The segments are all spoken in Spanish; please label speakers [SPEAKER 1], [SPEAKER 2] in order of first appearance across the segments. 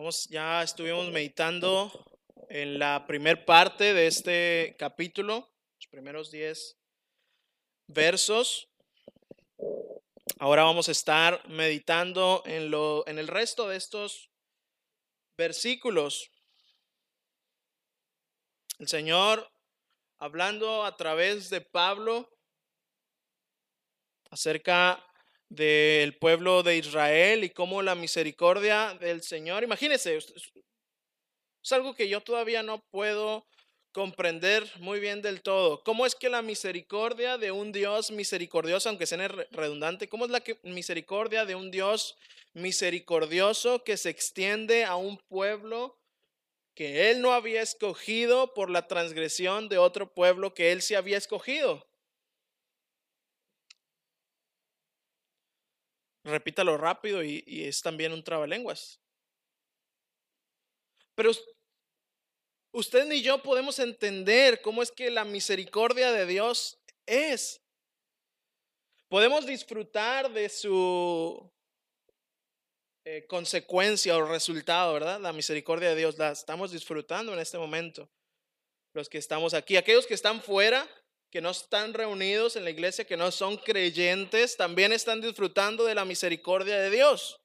[SPEAKER 1] Vamos, ya estuvimos meditando en la primer parte de este capítulo, los primeros 10 versos. Ahora vamos a estar meditando en, lo, en el resto de estos versículos. El Señor hablando a través de Pablo acerca del pueblo de Israel y cómo la misericordia del Señor, imagínense, es algo que yo todavía no puedo comprender muy bien del todo. ¿Cómo es que la misericordia de un Dios misericordioso, aunque sea redundante, cómo es la misericordia de un Dios misericordioso que se extiende a un pueblo que él no había escogido por la transgresión de otro pueblo que él sí había escogido? Repítalo rápido y, es también un trabalenguas. Pero usted ni yo podemos entender cómo es que la misericordia de Dios es. Podemos disfrutar de su eh, consecuencia o resultado, ¿verdad? La misericordia de Dios la estamos disfrutando en este momento. Los que estamos aquí, aquellos que están fuera, que no están reunidos en la iglesia, que no son creyentes, también están disfrutando de la misericordia de Dios.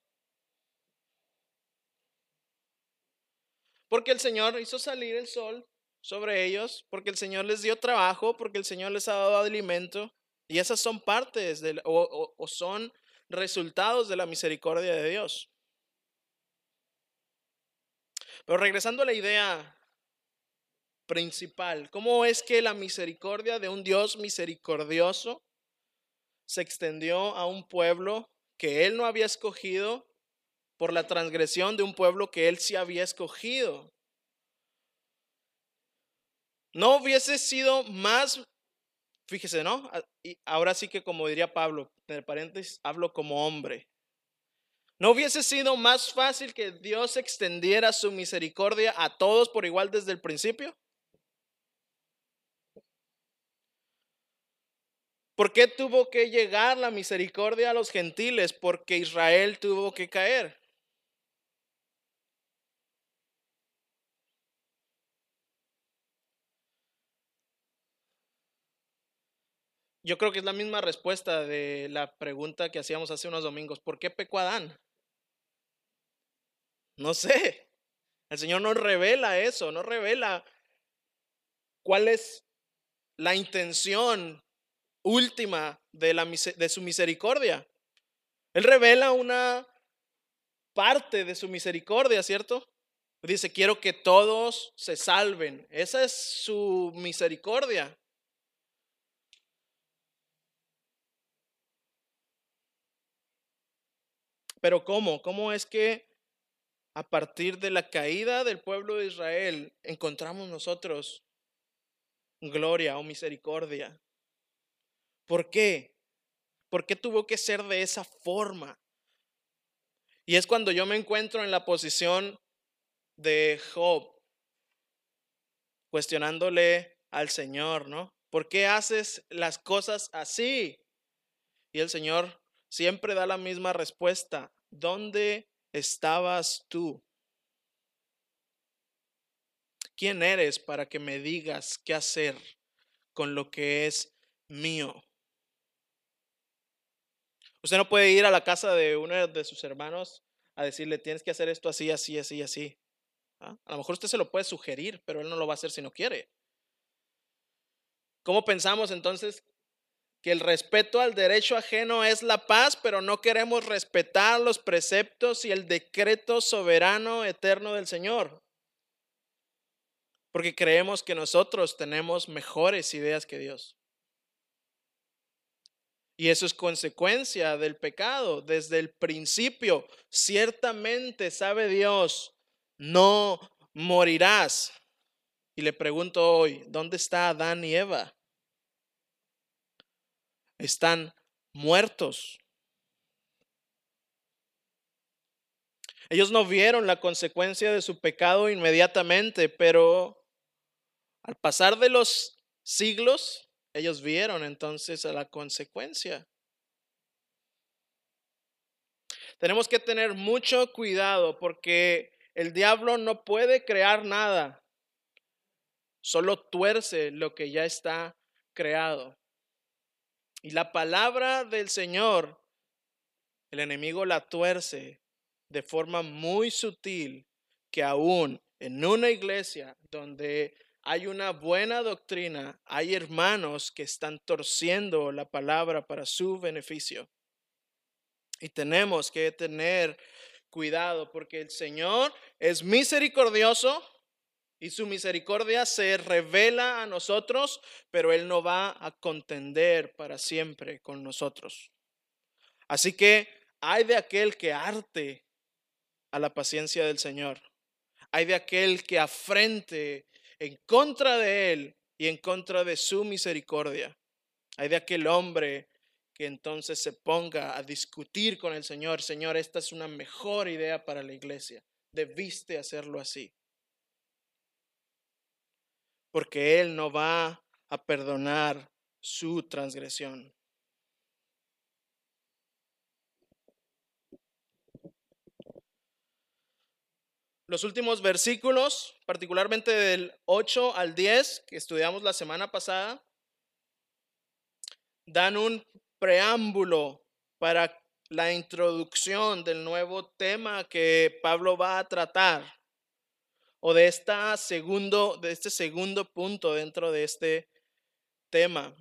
[SPEAKER 1] Porque el Señor hizo salir el sol sobre ellos, porque el Señor les dio trabajo, porque el Señor les ha dado alimento. Y esas son partes o, o son resultados de la misericordia de Dios. Pero regresando a la idea principal. ¿Cómo es que la misericordia de un Dios misericordioso se extendió a un pueblo que él no había escogido por la transgresión de un pueblo que él sí había escogido? No hubiese sido más, fíjese, ¿no? Ah, y ahora sí que como diría Pablo, en paréntesis, hablo como hombre. ¿No hubiese sido más fácil que Dios extendiera su misericordia a todos por igual desde el principio? ¿Por qué tuvo que llegar la misericordia a los gentiles? Porque Israel tuvo que caer. Yo creo que es la misma respuesta de la pregunta que hacíamos hace unos domingos. ¿Por qué pecó Adán? No sé. El Señor no revela eso, no revela cuál es la intención última de, la, su misericordia. Él revela una parte de su misericordia, ¿cierto? Dice, quiero que todos se salven. Esa es su misericordia. Pero ¿cómo? ¿Cómo es que a partir de la caída del pueblo de Israel encontramos nosotros gloria o misericordia? ¿Por qué? ¿Por qué tuvo que ser de esa forma? Y es cuando yo me encuentro en la posición de Job, cuestionándole al Señor, ¿no? ¿Por qué haces las cosas así? Y el Señor siempre da la misma respuesta. ¿Dónde estabas tú? ¿Quién eres para que me digas qué hacer con lo que es mío? Usted no puede ir a la casa de uno de sus hermanos a decirle, tienes que hacer esto así, así, así, así. ¿Ah? A lo mejor usted se lo puede sugerir, pero él no lo va a hacer si no quiere. ¿Cómo pensamos entonces que el respeto al derecho ajeno es la paz, pero no queremos respetar los preceptos y el decreto soberano eterno del Señor? Porque creemos que nosotros tenemos mejores ideas que Dios. Y eso es consecuencia del pecado desde el principio. Ciertamente sabe Dios, no morirás. Y le pregunto hoy, ¿dónde está Adán y Eva? Están muertos. Ellos no vieron la consecuencia de su pecado inmediatamente, pero al pasar de los siglos, ellos vieron entonces la consecuencia. Tenemos que tener mucho cuidado porque El diablo no puede crear nada, solo tuerce lo que ya está creado. Y la palabra del Señor, el enemigo la tuerce de forma muy sutil que aún en una iglesia donde hay una buena doctrina, hay hermanos que están torciendo la palabra para su beneficio. Y tenemos que tener cuidado porque el Señor es misericordioso y su misericordia se revela a nosotros, pero Él no va a contender para siempre con nosotros. Así que hay de aquel que arte a la paciencia del Señor. Hay de aquel que afrente en contra de Él y en contra de su misericordia. Hay de aquel hombre que entonces se ponga a discutir con el Señor, Señor, esta es una mejor idea para la iglesia, debiste hacerlo así. Porque Él no va a perdonar su transgresión. Los últimos versículos, particularmente del 8 al 10, que estudiamos la semana pasada, dan un preámbulo para la introducción del nuevo tema que Pablo va a tratar o de, esta segundo, de este segundo punto dentro de este tema.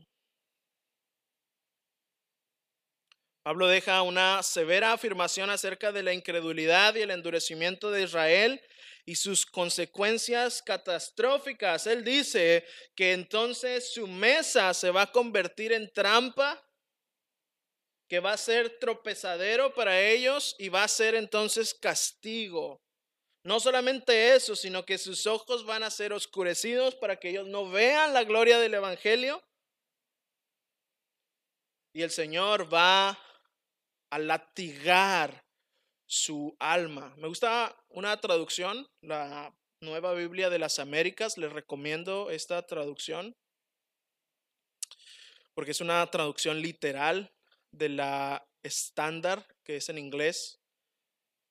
[SPEAKER 1] Pablo deja una severa afirmación acerca de la incredulidad y el endurecimiento de Israel y sus consecuencias catastróficas. Él dice que entonces su mesa se va a convertir en trampa que va a ser tropezadero para ellos y va a ser entonces castigo. No solamente eso, sino que sus ojos van a ser oscurecidos para que ellos no vean la gloria del Evangelio. Y el Señor va a latigar su alma. Me gusta una traducción, la Nueva Biblia de las Américas. Les recomiendo esta traducción porque es una traducción literal de la estándar, que es en inglés,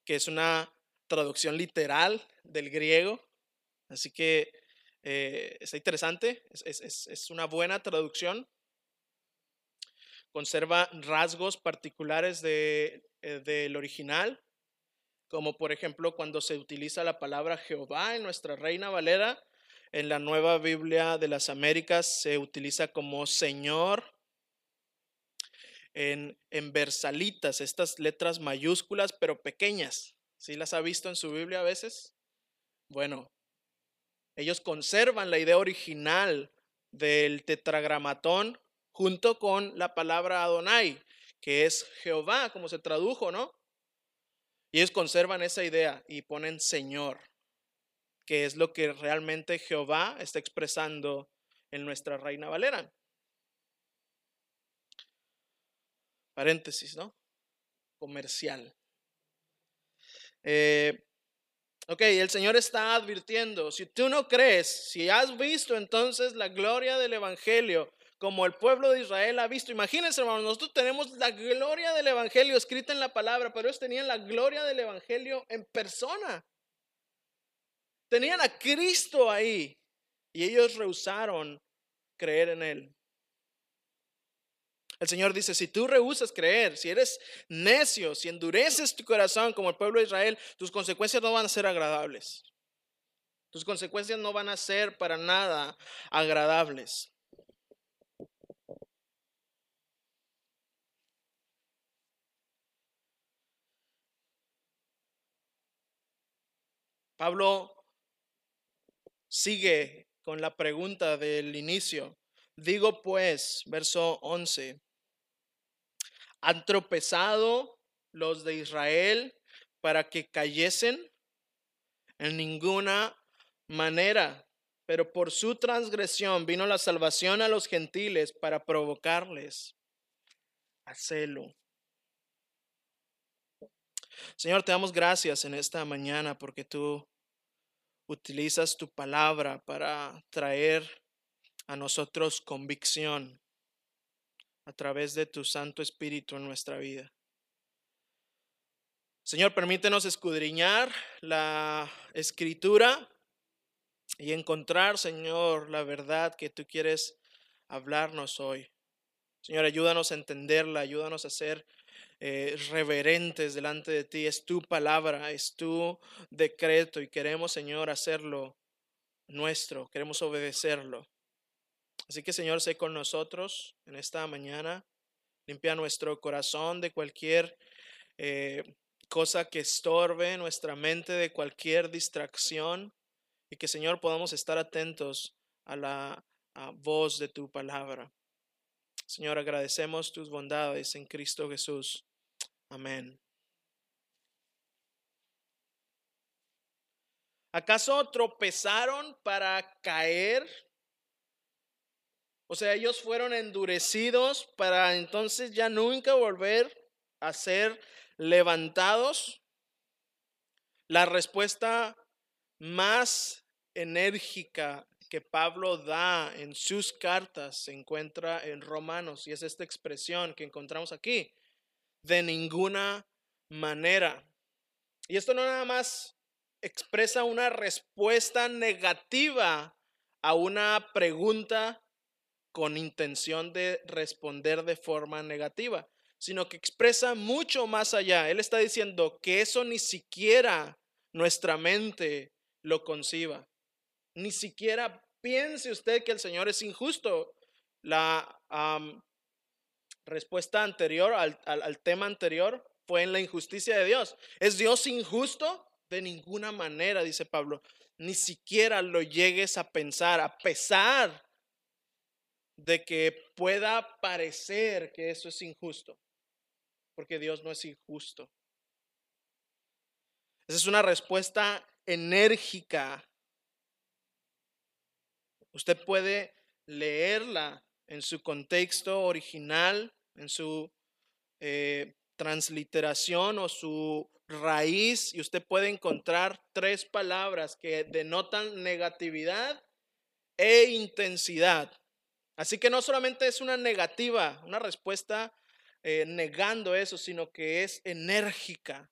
[SPEAKER 1] que es una traducción literal del griego. Así que eh, está interesante, es, una buena traducción. Conserva rasgos particulares de, eh, del original, como por ejemplo cuando se utiliza la palabra Jehová en nuestra Reina Valera, en la nueva Biblia de las Américas se utiliza como Señor en, en versalitas, estas letras mayúsculas pero pequeñas. ¿Sí las ha visto en su Biblia a veces? Bueno, ellos conservan la idea original del tetragramatón junto con la palabra Adonai, que es Jehová, como se tradujo, ¿no? Y ellos conservan esa idea y ponen Señor, que es lo que realmente Jehová está expresando en nuestra Reina Valera. Paréntesis, ¿no? Comercial. Eh, ok, el Señor está advirtiendo, si tú no crees, si has visto entonces la gloria del Evangelio como el pueblo de Israel ha visto, imagínense hermanos, nosotros tenemos la gloria del Evangelio escrita en la palabra, pero ellos tenían la gloria del Evangelio en persona. Tenían a Cristo ahí y ellos rehusaron creer en Él. El Señor dice, si tú rehusas creer, si eres necio, si endureces tu corazón como el pueblo de Israel, tus consecuencias no van a ser agradables. Tus consecuencias no van a ser para nada agradables. Pablo sigue con la pregunta del inicio. Digo pues, verso 11, ¿Han tropezado los de Israel para que cayesen? En ninguna manera. Pero por su transgresión vino la salvación a los gentiles para provocarles a celo. Señor, te damos gracias en esta mañana porque tú utilizas tu palabra para traer a nosotros convicción a través de tu Santo Espíritu en nuestra vida. Señor, permítenos escudriñar la escritura y encontrar, Señor, la verdad que tú quieres hablarnos hoy. Señor, ayúdanos a entenderla, ayúdanos a ser eh, reverentes delante de ti. Es tu palabra, es tu decreto y queremos, Señor, hacerlo nuestro, queremos obedecerlo. Así que, Señor, sé con nosotros en esta mañana. Limpia nuestro corazón de cualquier eh, cosa que estorbe nuestra mente, de cualquier distracción. Y que, Señor, podamos estar atentos a la voz de tu palabra. Señor, agradecemos tus bondades en Cristo Jesús. Amén. ¿Acaso tropezaron para caer? O sea, ellos fueron endurecidos para entonces ya nunca volver a ser levantados. La respuesta más enérgica que Pablo da en sus cartas se encuentra en Romanos y es esta expresión que encontramos aquí de ninguna manera. Y esto no nada más expresa una respuesta negativa a una pregunta con intención de responder de forma negativa, sino que expresa mucho más allá. Él está diciendo que eso ni siquiera nuestra mente lo conciba. Ni siquiera piense usted que el Señor es injusto. La respuesta anterior al, tema anterior fue en la injusticia de Dios. ¿Es Dios injusto? De ninguna manera, dice Pablo. Ni siquiera lo llegues a pensar, a pesar de que pueda parecer que eso es injusto, porque Dios no es injusto. Esa es una respuesta enérgica. Usted puede leerla en su contexto original, en su eh, transliteración o su raíz, y usted puede encontrar tres palabras que denotan negatividad e intensidad. Así que no solamente es una negativa, una respuesta eh, negando eso, sino que es enérgica.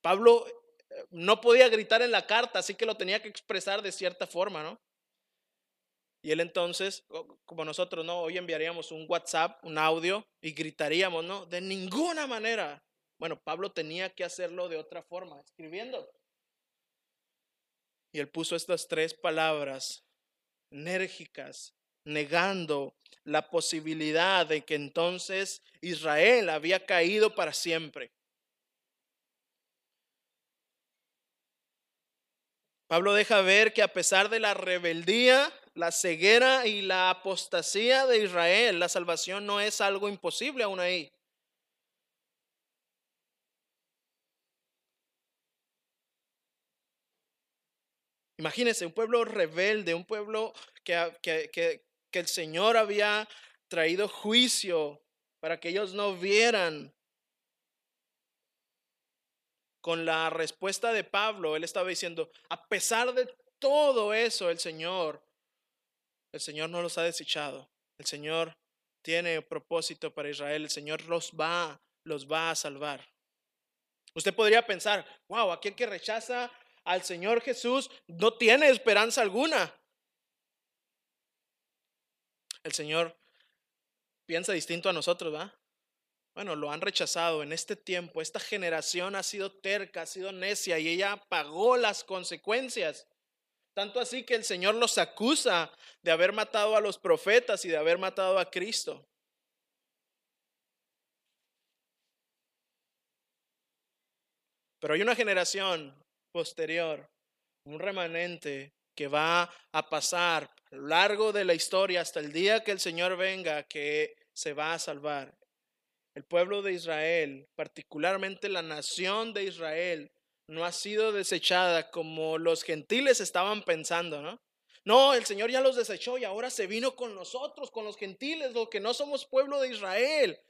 [SPEAKER 1] Pablo eh, no podía gritar en la carta, así que lo tenía que expresar de cierta forma, ¿no? Y él entonces, como nosotros, ¿no? Hoy enviaríamos un WhatsApp, un audio y gritaríamos, ¿no? De ninguna manera. Bueno, Pablo tenía que hacerlo de otra forma, escribiendo. Y él puso estas tres palabras enérgicas, negando la posibilidad de que entonces Israel había caído para siempre. Pablo deja ver que a pesar de la rebeldía, la ceguera y la apostasía de Israel, la salvación no es algo imposible aún ahí. Imagínense, un pueblo rebelde, un pueblo que, que, el Señor había traído juicio para que ellos no vieran. Con la respuesta de Pablo, él estaba diciendo, a pesar de todo eso, el Señor el Señor no los ha desechado. El Señor tiene propósito para Israel. El Señor los va, los va a salvar. Usted podría pensar, wow, aquel que rechaza al Señor Jesús no tiene esperanza alguna. El Señor piensa distinto a nosotros, ¿va? Bueno, lo han rechazado en este tiempo. Esta generación ha sido terca, ha sido necia y ella pagó las consecuencias. Tanto así que el Señor los acusa de haber matado a los profetas y de haber matado a Cristo. Pero hay una generación posterior, un remanente que va a pasar a lo largo de la historia hasta el día que el Señor venga, que se va a salvar. El pueblo de Israel, particularmente la nación de Israel, no ha sido desechada como los gentiles estaban pensando, ¿no? No, el Señor ya los desechó y ahora se vino con nosotros, con los gentiles, los que no somos pueblo de Israel.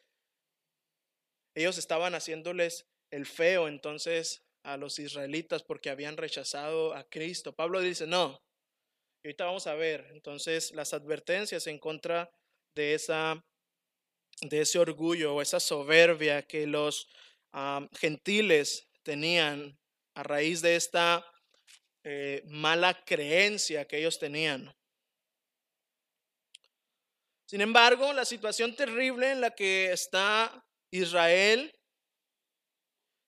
[SPEAKER 1] Ellos estaban haciéndoles el feo entonces a los israelitas porque habían rechazado a Cristo. Pablo dice, no. Y ahorita vamos a ver entonces las advertencias en contra de esa de ese orgullo o esa soberbia que los gentiles tenían a raíz de esta eh, mala creencia que ellos tenían. Sin embargo, la situación terrible en la que está Israel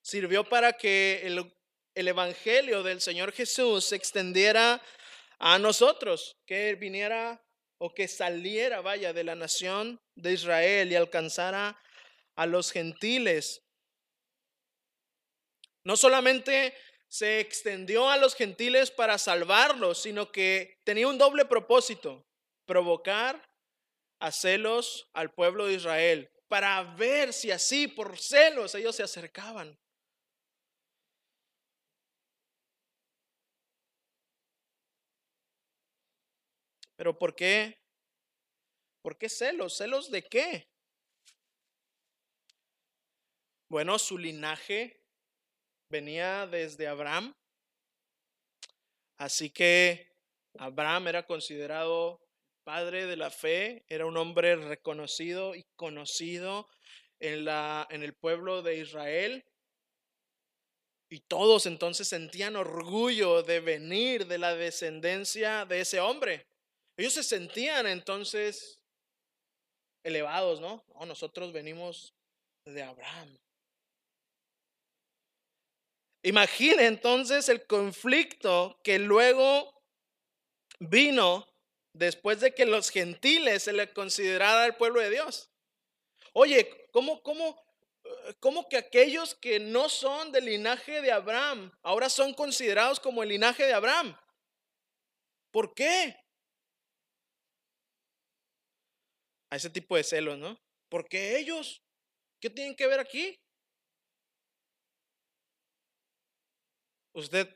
[SPEAKER 1] sirvió para que el, el Evangelio del Señor Jesús se extendiera a nosotros, que viniera o que saliera, vaya, de la nación de Israel y alcanzara a los gentiles. No solamente se extendió a los gentiles para salvarlos, sino que tenía un doble propósito, provocar a celos al pueblo de Israel, para ver si así, por celos, ellos se acercaban. Pero ¿por qué? ¿Por qué celos? ¿Celos de qué? Bueno, su linaje venía desde Abraham. Así que Abraham era considerado padre de la fe, era un hombre reconocido y conocido en, la, en el pueblo de Israel. Y todos entonces sentían orgullo de venir de la descendencia de ese hombre. Ellos se sentían entonces elevados, ¿no? nosotros venimos de Abraham. Imagine entonces el conflicto que luego vino después de que los gentiles se le considerara el pueblo de Dios. Oye, ¿cómo, cómo, cómo que aquellos que no son del linaje de Abraham ahora son considerados como el linaje de Abraham? ¿Por qué? a ese tipo de celos, ¿no? Porque ellos, ¿qué tienen que ver aquí? Usted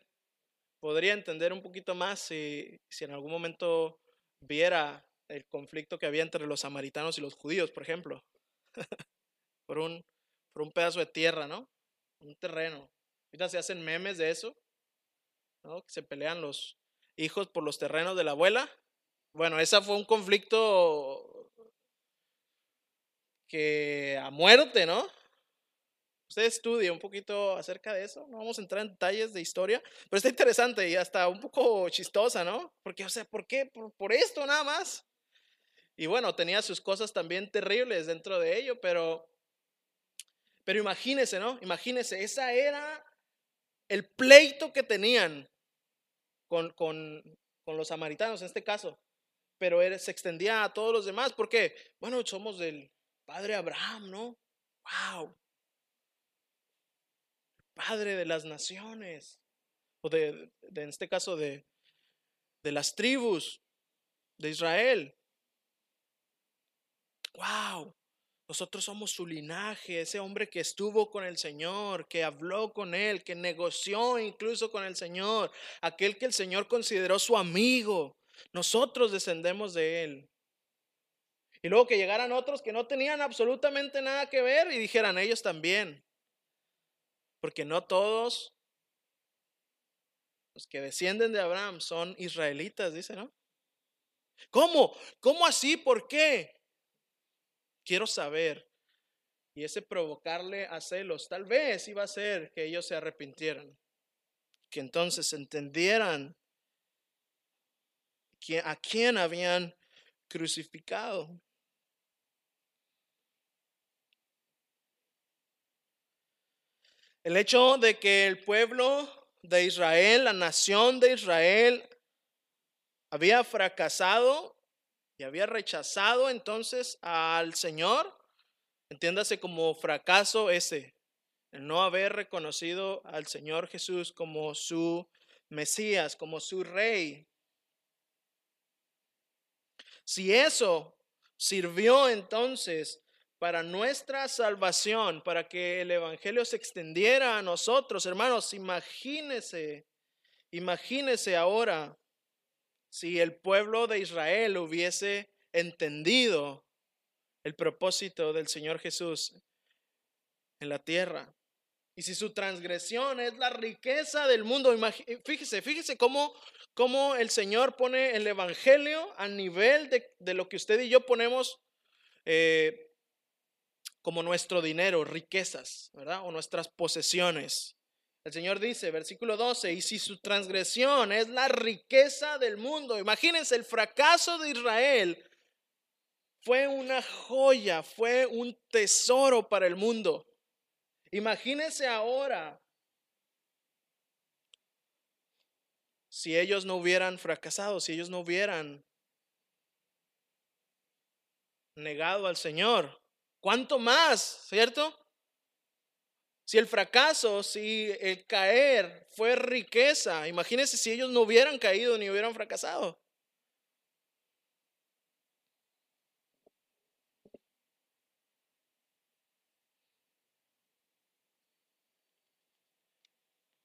[SPEAKER 1] podría entender un poquito más si, si en algún momento viera el conflicto que había entre los samaritanos y los judíos, por ejemplo, por, un, por un pedazo de tierra, ¿no? Un terreno. Ahorita se hacen memes de eso, ¿no? Que se pelean los hijos por los terrenos de la abuela. Bueno, ese fue un conflicto que a muerte, ¿no? Usted estudia un poquito acerca de eso, no vamos a entrar en detalles de historia, pero está interesante y hasta un poco chistosa, ¿no? Porque, o sea, ¿por qué? Por, esto nada más. Y bueno, tenía sus cosas también terribles dentro de ello, pero, pero imagínese, ¿no? Imagínese, esa era el pleito que tenían con, con, con los samaritanos en este caso, pero se extendía a todos los demás, porque, bueno, somos del, Padre Abraham, ¿no? ¡Wow! Padre de las naciones, o de, en este caso de, de las tribus de Israel. ¡Wow! Nosotros somos su linaje, ese hombre que estuvo con el Señor, que habló con Él, que negoció incluso con el Señor, aquel que el Señor consideró su amigo. Nosotros descendemos de Él. Y luego que llegaran otros que no tenían absolutamente nada que ver y dijeran ellos también. Porque no todos los que descienden de Abraham son israelitas, dice, ¿no? ¿Cómo? ¿Cómo así? ¿Por qué? Quiero saber. Y ese provocarle a celos, tal vez iba a ser que ellos se arrepintieran. Que entonces entendieran a quién habían crucificado. El hecho de que el pueblo de Israel, la nación de Israel, había fracasado y había rechazado entonces al Señor, entiéndase como fracaso ese, el no haber reconocido al Señor Jesús como su Mesías, como su rey. Si eso sirvió entonces para nuestra salvación, para que el Evangelio se extendiera a nosotros. Hermanos, imagínese, imagínese ahora si el pueblo de Israel hubiese entendido el propósito del Señor Jesús en la tierra. Y si su transgresión es la riqueza del mundo, fíjese, fíjese cómo, cómo el Señor pone el Evangelio a nivel de, lo que usted y yo ponemos eh, como nuestro dinero, riquezas, ¿verdad? O nuestras posesiones. El Señor dice, versículo 12, y si su transgresión es la riqueza del mundo, imagínense, el fracaso de Israel fue una joya, fue un tesoro para el mundo. Imagínense ahora si ellos no hubieran fracasado, si ellos no hubieran negado al Señor. ¿Cuánto más? ¿Cierto? Si el fracaso, si el caer fue riqueza, imagínense si ellos no hubieran caído ni hubieran fracasado.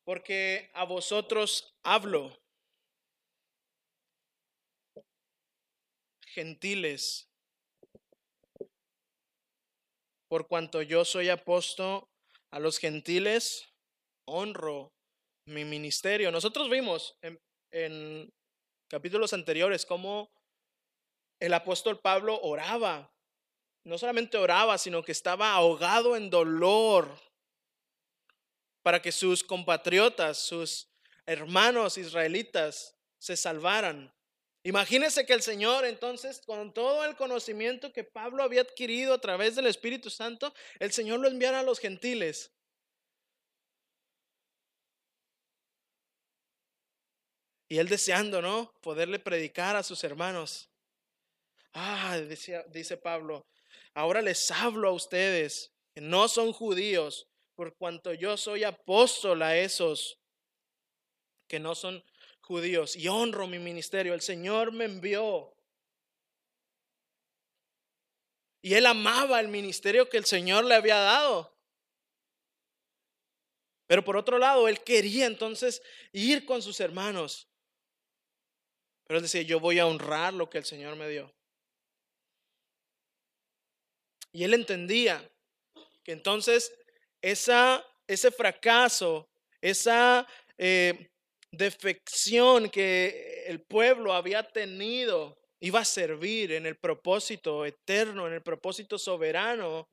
[SPEAKER 1] Porque a vosotros hablo, gentiles, por cuanto yo soy apóstol a los gentiles, honro mi ministerio. Nosotros vimos en, capítulos anteriores cómo el apóstol Pablo oraba. No solamente oraba, sino que estaba ahogado en dolor para que sus compatriotas, sus hermanos israelitas se salvaran. Imagínese que el Señor entonces, con todo el conocimiento que Pablo había adquirido a través del Espíritu Santo, el Señor lo enviara a los gentiles. Y él deseando, ¿no? Poderle predicar a sus hermanos. Ah, dice Pablo, ahora les hablo a ustedes, que no son judíos, por cuanto yo soy apóstol a esos que no son judíos y honro mi ministerio. El Señor me envió. Y él amaba el ministerio que el Señor le había dado. Pero por otro lado, él quería entonces ir con sus hermanos. Pero él decía, yo voy a honrar lo que el Señor me dio. Y él entendía que entonces esa, ese fracaso, esa eh, defección que el pueblo había tenido iba a servir en el propósito eterno, en el propósito soberano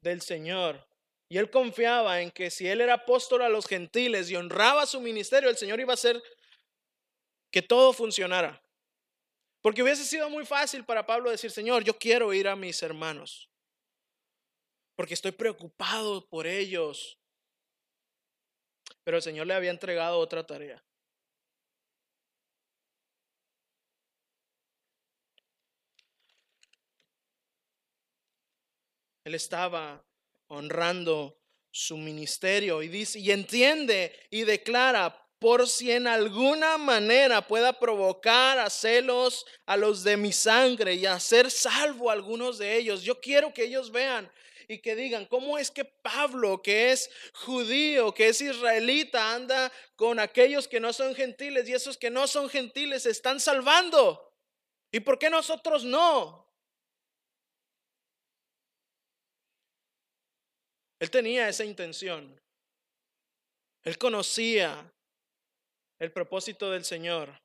[SPEAKER 1] del Señor. Y él confiaba en que si él era apóstol a los gentiles y honraba su ministerio, el Señor iba a hacer que todo funcionara. Porque hubiese sido muy fácil para Pablo decir, Señor, yo quiero ir a mis hermanos, porque estoy preocupado por ellos. Pero el Señor le había entregado otra tarea. Él estaba honrando su ministerio y dice y entiende y declara por si en alguna manera pueda provocar a celos a los de mi sangre y hacer salvo a algunos de ellos. Yo quiero que ellos vean y que digan, ¿cómo es que Pablo, que es judío, que es israelita, anda con aquellos que no son gentiles y esos que no son gentiles están salvando? ¿Y por qué nosotros no? Él tenía esa intención. Él conocía el propósito del Señor.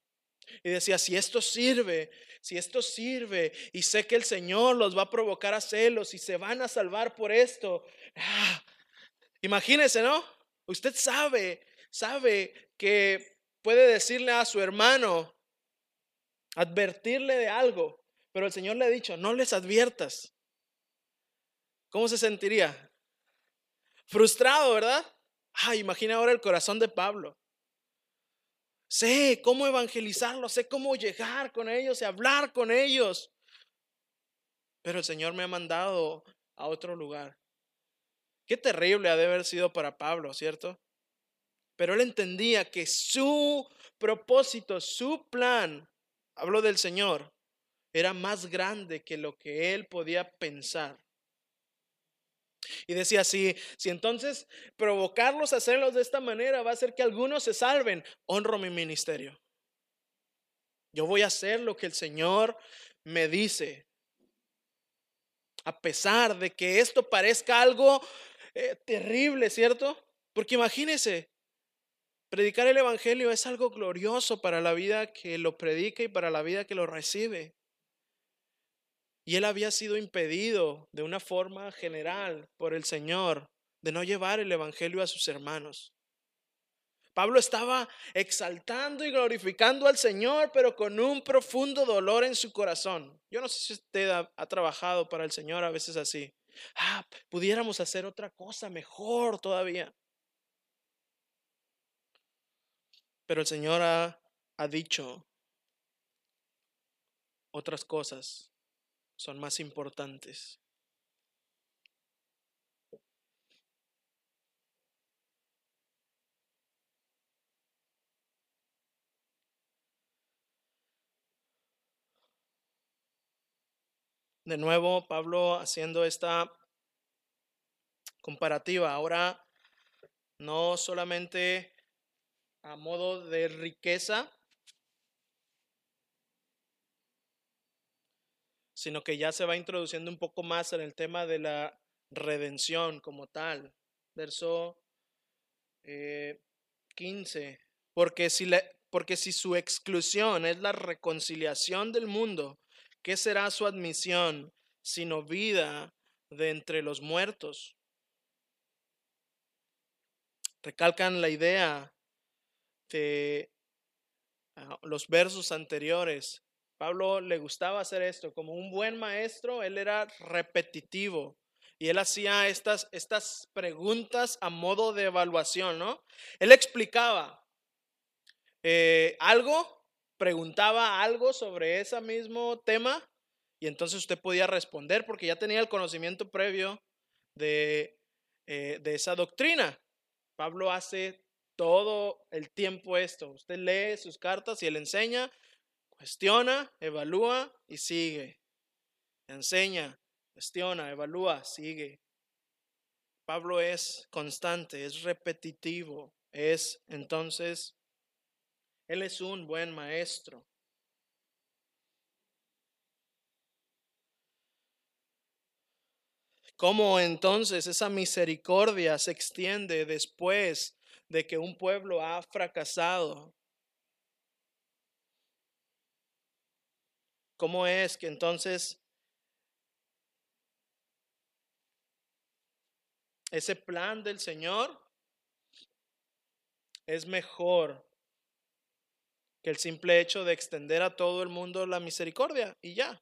[SPEAKER 1] Y decía, si esto sirve, si esto sirve, y sé que el Señor los va a provocar a celos y se van a salvar por esto. Ah, imagínese, ¿no? Usted sabe, sabe que puede decirle a su hermano, advertirle de algo, pero el Señor le ha dicho, no les adviertas. ¿Cómo se sentiría? Frustrado, ¿verdad? Ah, imagina ahora el corazón de Pablo. Sé cómo evangelizarlos, sé cómo llegar con ellos y hablar con ellos. Pero el Señor me ha mandado a otro lugar. Qué terrible ha de haber sido para Pablo, ¿cierto? Pero él entendía que su propósito, su plan, hablo del Señor, era más grande que lo que él podía pensar. Y decía, si, si entonces provocarlos a hacerlos de esta manera va a hacer que algunos se salven, honro mi ministerio. Yo voy a hacer lo que el Señor me dice. A pesar de que esto parezca algo eh, terrible, ¿cierto? Porque imagínese, predicar el Evangelio es algo glorioso para la vida que lo predica y para la vida que lo recibe. Y él había sido impedido de una forma general por el Señor de no llevar el Evangelio a sus hermanos. Pablo estaba exaltando y glorificando al Señor, pero con un profundo dolor en su corazón. Yo no sé si usted ha, trabajado para el Señor a veces así. Ah, pudiéramos hacer otra cosa mejor todavía. Pero el Señor ha, ha dicho otras cosas son más importantes. De nuevo, Pablo haciendo esta comparativa. Ahora, no solamente a modo de riqueza, sino que ya se va introduciendo un poco más en el tema de la redención como tal. Verso 15. Eh, porque si, porque si su exclusión es la reconciliación del mundo, ¿qué será su admisión sino vida de entre los muertos? Recalcan la idea de ah, los versos anteriores Pablo le gustaba hacer esto. Como un buen maestro, él era repetitivo. Y él hacía estas, estas preguntas a modo de evaluación, ¿no? Él explicaba eh, algo, preguntaba algo sobre ese mismo tema y entonces usted podía responder porque ya tenía el conocimiento previo de, eh, de esa doctrina. Pablo hace todo el tiempo esto. Usted lee sus cartas y él enseña Cuestiona, evalúa y sigue. Enseña, cuestiona, evalúa, sigue. Pablo es constante, es repetitivo, es entonces, él es un buen maestro. ¿Cómo entonces esa misericordia se extiende después de que un pueblo ha fracasado? ¿Cómo es que entonces ese plan del Señor es mejor que el simple hecho de extender a todo el mundo la misericordia y ya?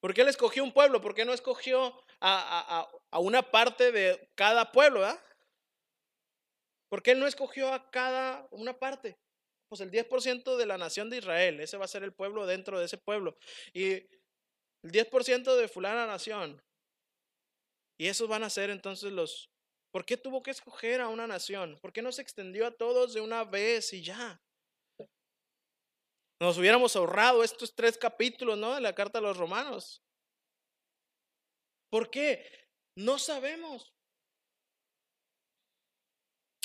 [SPEAKER 1] ¿Por qué él escogió un pueblo? ¿Por qué no escogió a, una parte de cada pueblo? ¿Por qué él no escogió a cada una parte? Pues el 10% de la nación de Israel, ese va a ser el pueblo dentro de ese pueblo. Y el 10% de fulana nación. Y esos van a ser entonces los... ¿Por qué tuvo que escoger a una nación? ¿Por qué no se extendió a todos de una vez y ya? Nos hubiéramos ahorrado estos tres capítulos, ¿no? De la carta a los romanos. ¿Por qué? No sabemos.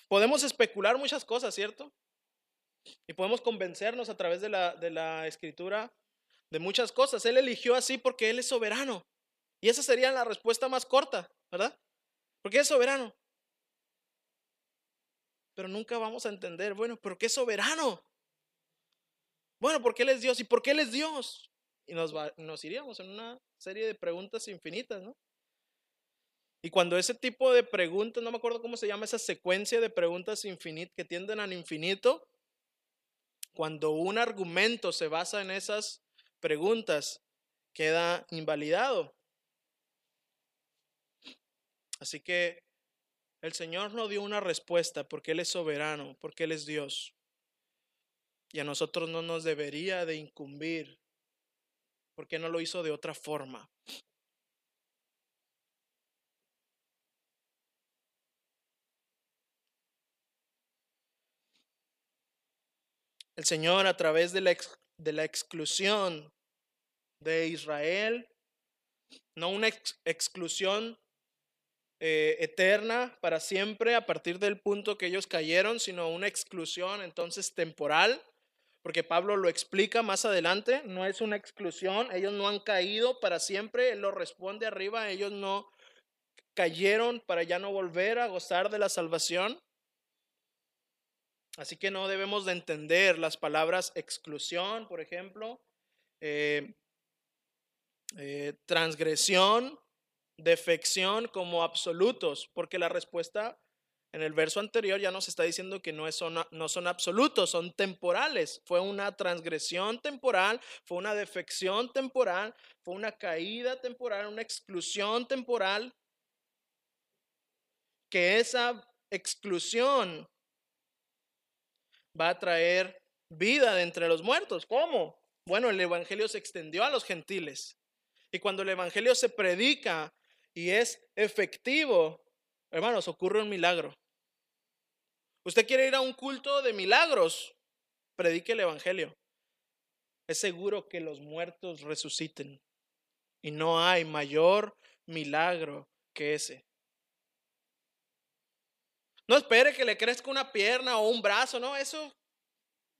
[SPEAKER 1] Podemos especular muchas cosas, ¿cierto? Y podemos convencernos a través de la, de la escritura de muchas cosas. Él eligió así porque Él es soberano. Y esa sería la respuesta más corta, ¿verdad? Porque es soberano. Pero nunca vamos a entender, bueno, ¿pero qué es soberano? Bueno, porque Él es Dios. ¿Y por qué Él es Dios? Y nos, nos iríamos en una serie de preguntas infinitas, ¿no? Y cuando ese tipo de preguntas, no me acuerdo cómo se llama esa secuencia de preguntas infinitas que tienden al infinito, cuando un argumento se basa en esas preguntas, queda invalidado. Así que el Señor no dio una respuesta porque Él es soberano, porque Él es Dios. Y a nosotros no nos debería de incumbir porque no lo hizo de otra forma. El Señor a través de la, de la exclusión de Israel, no una exclusión eh, eterna para siempre a partir del punto que ellos cayeron, sino una exclusión entonces temporal, porque Pablo lo explica más adelante, no es una exclusión, ellos no han caído para siempre, él lo responde arriba, ellos no cayeron para ya no volver a gozar de la salvación. Así que no debemos de entender las palabras exclusión, por ejemplo, eh, eh, transgresión, defección como absolutos, porque la respuesta en el verso anterior ya nos está diciendo que no, son, no son absolutos, son temporales. Fue una transgresión temporal, fue una defección temporal, fue una caída temporal, una exclusión temporal, que esa exclusión va a traer vida de entre los muertos. ¿Cómo? Bueno, el Evangelio se extendió a los gentiles. Y cuando el Evangelio se predica y es efectivo, hermanos, ocurre un milagro. Usted quiere ir a un culto de milagros, predique el Evangelio. Es seguro que los muertos resuciten. Y no hay mayor milagro que ese. No espere que le crezca una pierna o un brazo, no, eso,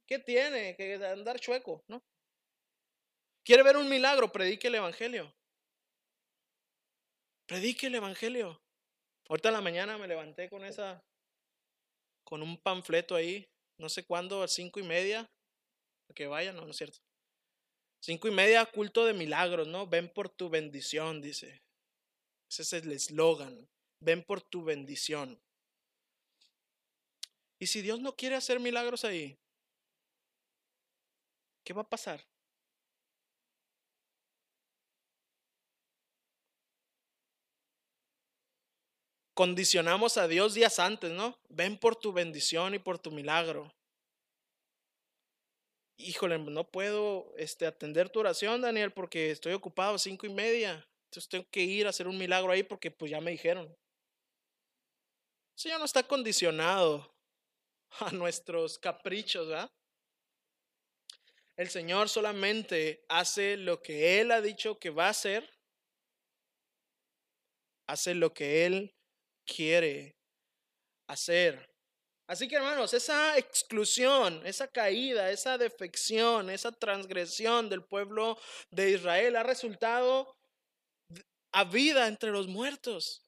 [SPEAKER 1] ¿qué tiene? Que andar chueco, ¿no? ¿Quiere ver un milagro? Predique el Evangelio. Predique el Evangelio. Ahorita en la mañana me levanté con esa, con un panfleto ahí, no sé cuándo, a cinco y media, que vaya, no, no es cierto. Cinco y media, culto de milagros, ¿no? Ven por tu bendición, dice. Ese es el eslogan. Ven por tu bendición. Y si Dios no quiere hacer milagros ahí, ¿qué va a pasar? Condicionamos a Dios días antes, ¿no? Ven por tu bendición y por tu milagro. Híjole, no puedo este, atender tu oración, Daniel, porque estoy ocupado a cinco y media. Entonces tengo que ir a hacer un milagro ahí porque pues ya me dijeron. El Señor no está condicionado a nuestros caprichos. El Señor solamente hace lo que Él ha dicho que va a hacer, hace lo que Él quiere hacer. Así que hermanos, esa exclusión, esa caída, esa defección, esa transgresión del pueblo de Israel ha resultado a vida entre los muertos.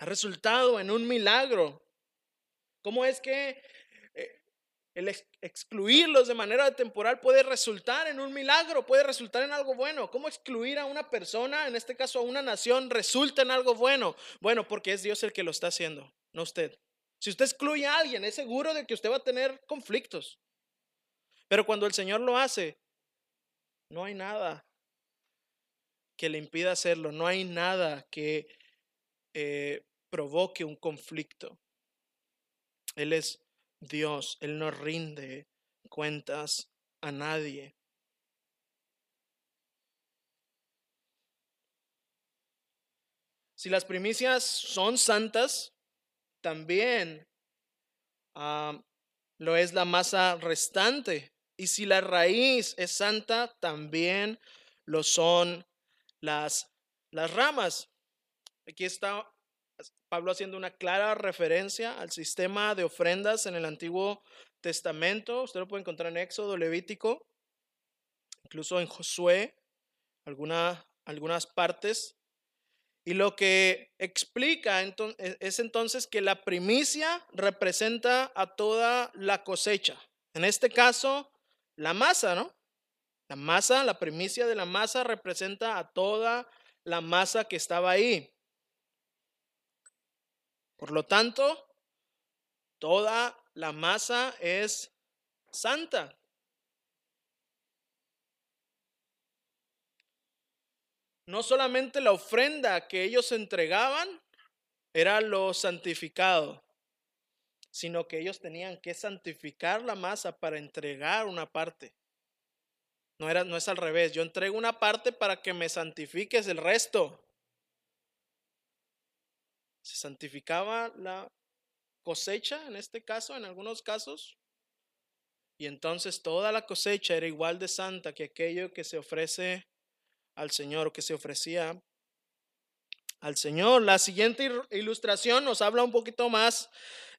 [SPEAKER 1] Ha resultado en un milagro. ¿Cómo es que eh, el excluirlos de manera temporal puede resultar en un milagro, puede resultar en algo bueno? ¿Cómo excluir a una persona, en este caso a una nación, resulta en algo bueno? Bueno, porque es Dios el que lo está haciendo, no usted. Si usted excluye a alguien, es seguro de que usted va a tener conflictos. Pero cuando el Señor lo hace, no hay nada que le impida hacerlo, no hay nada que eh, provoque un conflicto. Él es Dios, Él no rinde cuentas a nadie. Si las primicias son santas, también ah, lo es la masa restante. Y si la raíz es santa, también lo son las, las ramas. Aquí está Pablo haciendo una clara referencia al sistema de ofrendas en el Antiguo Testamento. Usted lo puede encontrar en Éxodo, Levítico, incluso en Josué, alguna, algunas partes. Y lo que explica e, es entonces que la primicia representa a toda la cosecha. En este caso, la masa, ¿no? La masa, la primicia de la masa representa a toda la masa que estaba ahí. Por lo tanto, toda la masa es santa. No solamente la ofrenda que ellos entregaban era lo santificado, sino que ellos tenían que santificar la masa para entregar una parte. No, era, no es al revés, yo entrego una parte para que me santifiques el resto. Se santificaba la cosecha, en este caso, en algunos casos, y entonces toda la cosecha era igual de santa que aquello que se ofrece al Señor o que se ofrecía al Señor. La siguiente ilustración nos habla un poquito más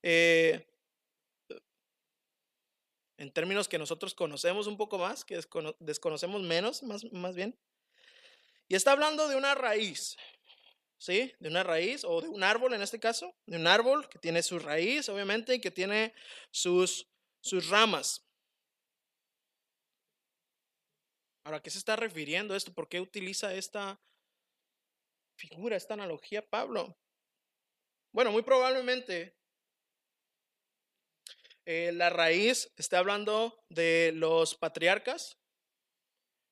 [SPEAKER 1] eh, en términos que nosotros conocemos un poco más, que desconocemos menos, más, más bien. Y está hablando de una raíz. ¿Sí? De una raíz o de un árbol en este caso, de un árbol que tiene su raíz, obviamente, y que tiene sus, sus ramas. Ahora, ¿a qué se está refiriendo esto? ¿Por qué utiliza esta figura, esta analogía Pablo? Bueno, muy probablemente eh, la raíz está hablando de los patriarcas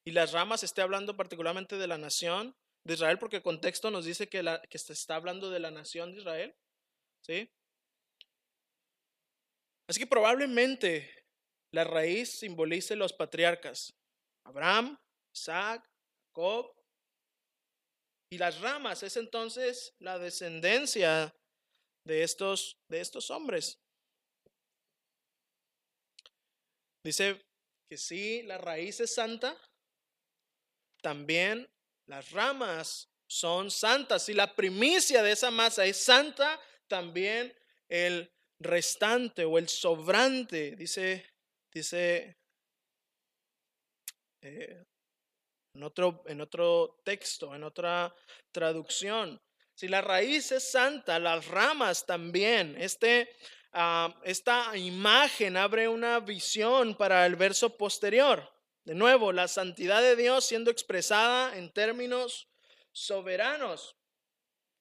[SPEAKER 1] y las ramas está hablando particularmente de la nación de Israel, porque el contexto nos dice que, se está hablando de la nación de Israel. ¿sí? Así que probablemente la raíz simbolice los patriarcas, Abraham, Isaac, Jacob, y las ramas es entonces la descendencia de estos, de estos hombres. Dice que si la raíz es santa, también las ramas son santas. Si la primicia de esa masa es santa, también el restante o el sobrante, dice, dice eh, en, otro, en otro texto, en otra traducción. Si la raíz es santa, las ramas también. Este, ah, esta imagen abre una visión para el verso posterior. De nuevo, la santidad de Dios siendo expresada en términos soberanos.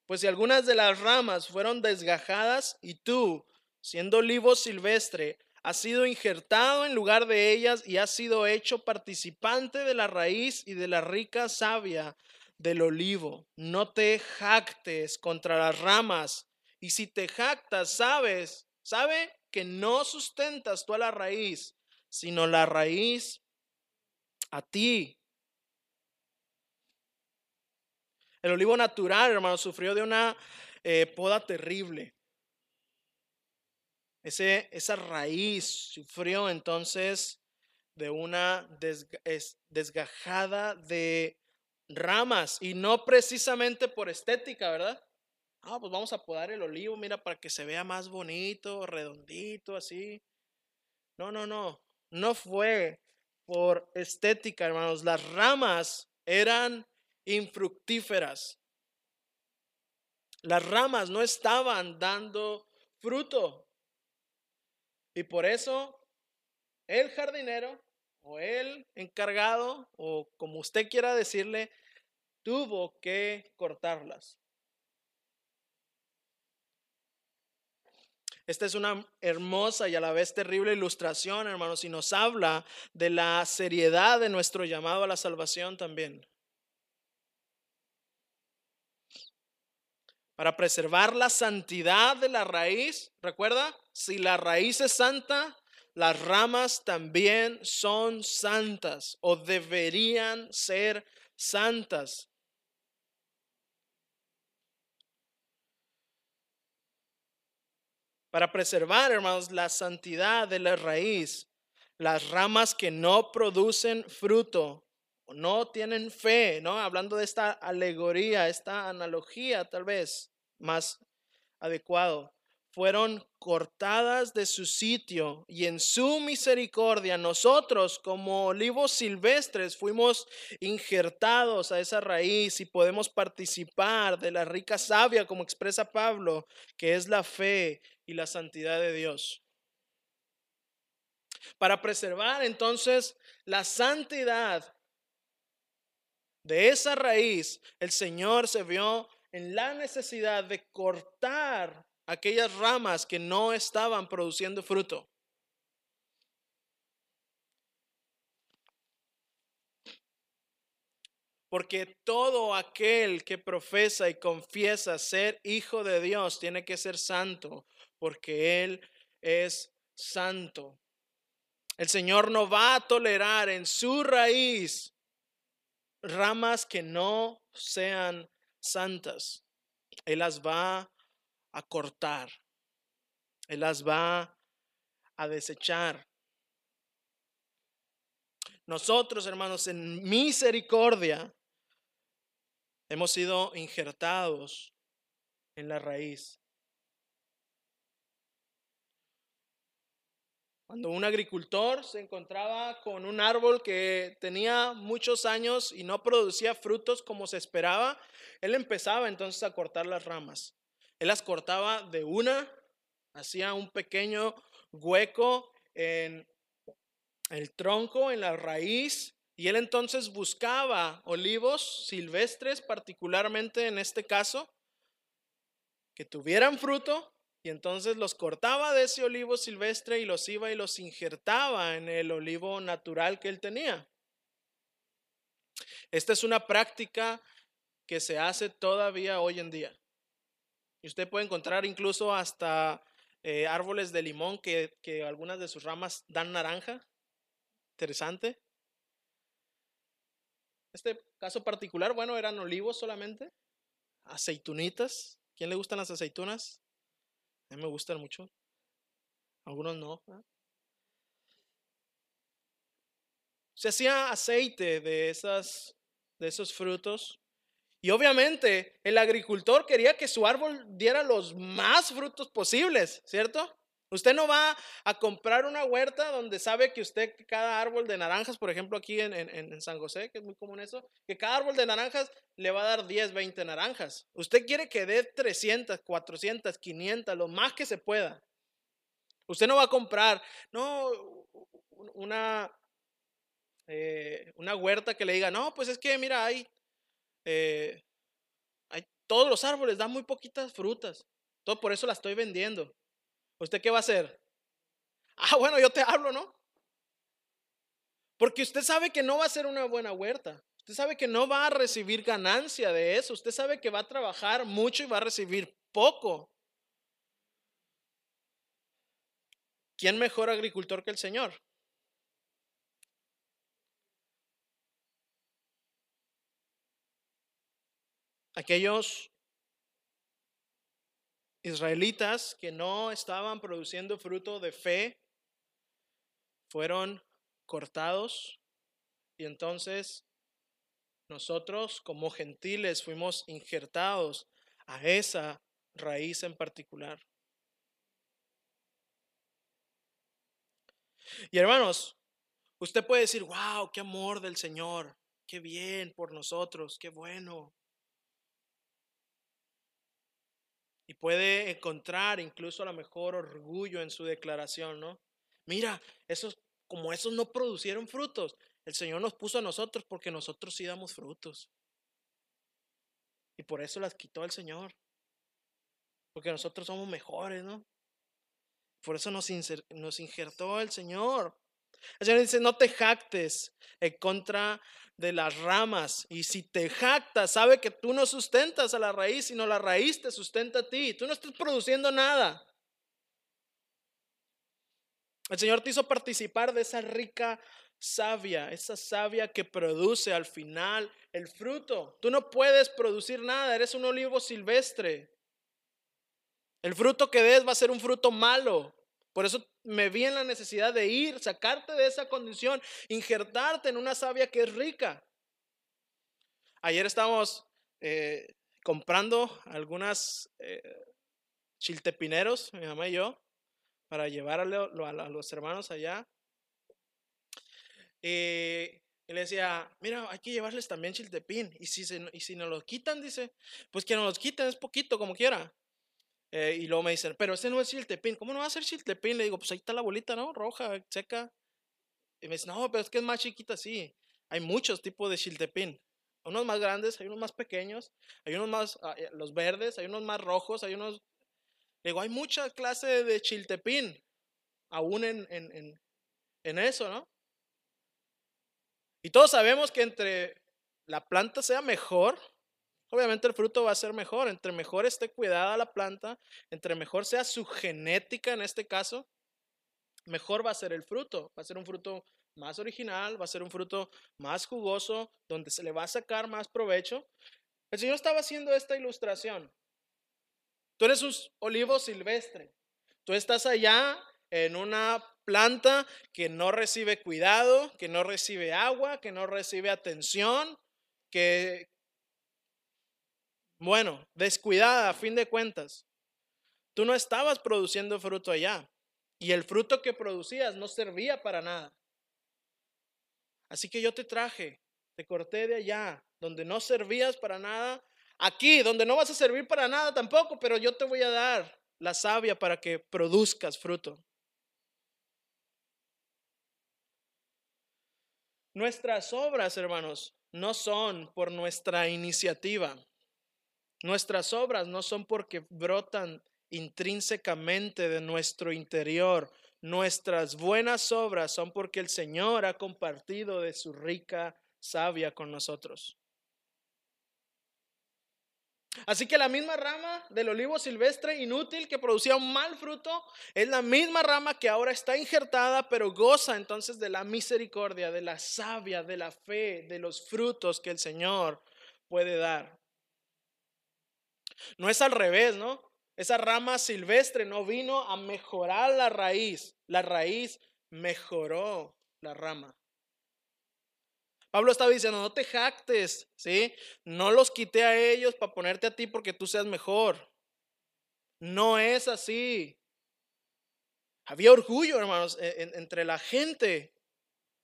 [SPEAKER 1] Pues si algunas de las ramas fueron desgajadas y tú, siendo olivo silvestre, has sido injertado en lugar de ellas y has sido hecho participante de la raíz y de la rica savia del olivo. No te jactes contra las ramas. Y si te jactas, sabes, sabe que no sustentas tú a la raíz, sino la raíz a ti. El olivo natural, hermano, sufrió de una eh, poda terrible. Ese, esa raíz sufrió entonces de una desgajada de ramas y no precisamente por estética, ¿verdad? Ah, pues vamos a podar el olivo, mira, para que se vea más bonito, redondito, así. No, no, no. No fue por estética, hermanos. Las ramas eran infructíferas. Las ramas no estaban dando fruto. Y por eso el jardinero o el encargado o como usted quiera decirle, tuvo que cortarlas. Esta es una hermosa y a la vez terrible ilustración, hermanos, y nos habla de la seriedad de nuestro llamado a la salvación también. Para preservar la santidad de la raíz, recuerda, si la raíz es santa, las ramas también son santas o deberían ser santas. Para preservar, hermanos, la santidad de la raíz, las ramas que no producen fruto, no tienen fe, ¿no? Hablando de esta alegoría, esta analogía tal vez más adecuado fueron cortadas de su sitio y en su misericordia nosotros como olivos silvestres fuimos injertados a esa raíz y podemos participar de la rica savia como expresa Pablo, que es la fe y la santidad de Dios. Para preservar entonces la santidad de esa raíz, el Señor se vio en la necesidad de cortar aquellas ramas que no estaban produciendo fruto. Porque todo aquel que profesa y confiesa ser hijo de Dios tiene que ser santo, porque Él es santo. El Señor no va a tolerar en su raíz ramas que no sean santas. Él las va a cortar. Él las va a desechar. Nosotros, hermanos, en misericordia hemos sido injertados en la raíz. Cuando un agricultor se encontraba con un árbol que tenía muchos años y no producía frutos como se esperaba, él empezaba entonces a cortar las ramas. Él las cortaba de una, hacía un pequeño hueco en el tronco, en la raíz, Y él entonces buscaba olivos silvestres, particularmente en este caso, que tuvieran fruto, y entonces los cortaba de ese olivo silvestre y los iba y los injertaba en el olivo natural que él tenía. Esta es una práctica que se hace todavía hoy en día. Y usted puede encontrar incluso hasta eh, árboles de limón que, que algunas de sus ramas dan naranja. Interesante. Este caso particular, bueno, eran olivos solamente, aceitunitas. ¿Quién le gustan las aceitunas? A mí me gustan mucho. Algunos no. Se hacía aceite de, esas, de esos frutos y obviamente el agricultor quería que su árbol diera los más frutos posibles, ¿cierto? Usted no va a comprar una huerta donde sabe que usted, cada árbol de naranjas, por ejemplo aquí en, San José, que es muy común eso, que cada árbol de naranjas le va a dar 10, 20 naranjas. Usted quiere que dé 300, 400, 500, lo más que se pueda. Usted no va a comprar, no, una, eh, una huerta que le diga, no, pues es que mira, hay eh, hay, todos los árboles dan muy poquitas frutas. Todo por eso la estoy vendiendo. ¿Usted qué va a hacer? Ah, bueno, yo te hablo, ¿no? Porque usted sabe que no va a ser una buena huerta. Usted sabe que no va a recibir ganancia de eso. Usted sabe que va a trabajar mucho y va a recibir poco. ¿Quién mejor agricultor que el Señor? aquellos israelitas que no estaban produciendo fruto de fe fueron cortados y entonces nosotros como gentiles fuimos injertados a esa raíz en particular. Y hermanos, usted puede decir, wow, qué amor del Señor, qué bien por nosotros, qué bueno. Y puede encontrar incluso a lo mejor orgullo en su declaración, ¿no? Mira, esos, como esos no producieron frutos, el Señor nos puso a nosotros porque nosotros sí damos frutos. Y por eso las quitó el Señor. Porque nosotros somos mejores, ¿no? Por eso nos, nos injertó el Señor. El Señor dice, no te jactes en contra de las ramas. Y si te jactas, sabe que tú no sustentas a la raíz, sino la raíz te sustenta a ti. Tú no estás produciendo nada. El Señor te hizo participar de esa rica savia, esa savia que produce al final el fruto. Tú no puedes producir nada, eres un olivo silvestre. El fruto que des va a ser un fruto malo. Por eso me vi en la necesidad de ir, sacarte de esa condición, injertarte en una savia que es rica. Ayer estábamos eh, comprando algunas eh, chiltepineros, mi mamá y yo, para llevar a, los hermanos allá. Y, le decía, mira, hay que llevarles también chiltepín. Y si, se, y si nos los quitan, dice, pues que nos los quiten, es poquito, como quiera. Eh, y luego me dicen, pero ese no es chiltepín. ¿Cómo no va a ser chiltepín? Le digo, pues ahí está la bolita, ¿no? Roja, seca. Y me dicen, no, pero es que es más chiquita, sí. Hay muchos tipos de chiltepín. Unos más grandes, hay unos más pequeños, hay unos más, ah, eh, los verdes, hay unos más rojos, hay unos... Le digo, hay mucha clase de chiltepín, aún en, en, en, en eso, ¿no? Y todos sabemos que entre la planta sea mejor, obviamente el fruto va a ser mejor. Entre mejor esté cuidada la planta, entre mejor sea su genética en este caso, mejor va a ser el fruto. Va a ser un fruto más original, va a ser un fruto más jugoso, donde se le va a sacar más provecho. El Señor estaba haciendo esta ilustración. Tú eres un olivo silvestre. Tú estás allá en una planta que no recibe cuidado, que no recibe agua, que no recibe atención, que, bueno, descuidada a fin de cuentas. Tú no estabas produciendo fruto allá y el fruto que producías no servía para nada. Así que yo te traje, te corté de allá, donde no servías para nada, aquí, donde no vas a servir para nada tampoco, pero yo te voy a dar la savia para que produzcas fruto. Nuestras obras, hermanos, no son por nuestra iniciativa. Nuestras obras no son porque brotan intrínsecamente de nuestro interior. Nuestras buenas obras son porque el Señor ha compartido de su rica savia con nosotros. Así que la misma rama del olivo silvestre inútil que producía un mal fruto es la misma rama que ahora está injertada, pero goza entonces de la misericordia, de la savia, de la fe, de los frutos que el Señor puede dar. No es al revés, ¿no? Esa rama silvestre no vino a mejorar la raíz, la raíz mejoró la rama. Pablo estaba diciendo, no te jactes, ¿sí? No los quité a ellos para ponerte a ti porque tú seas mejor. No es así. Había orgullo, hermanos, e, entre la gente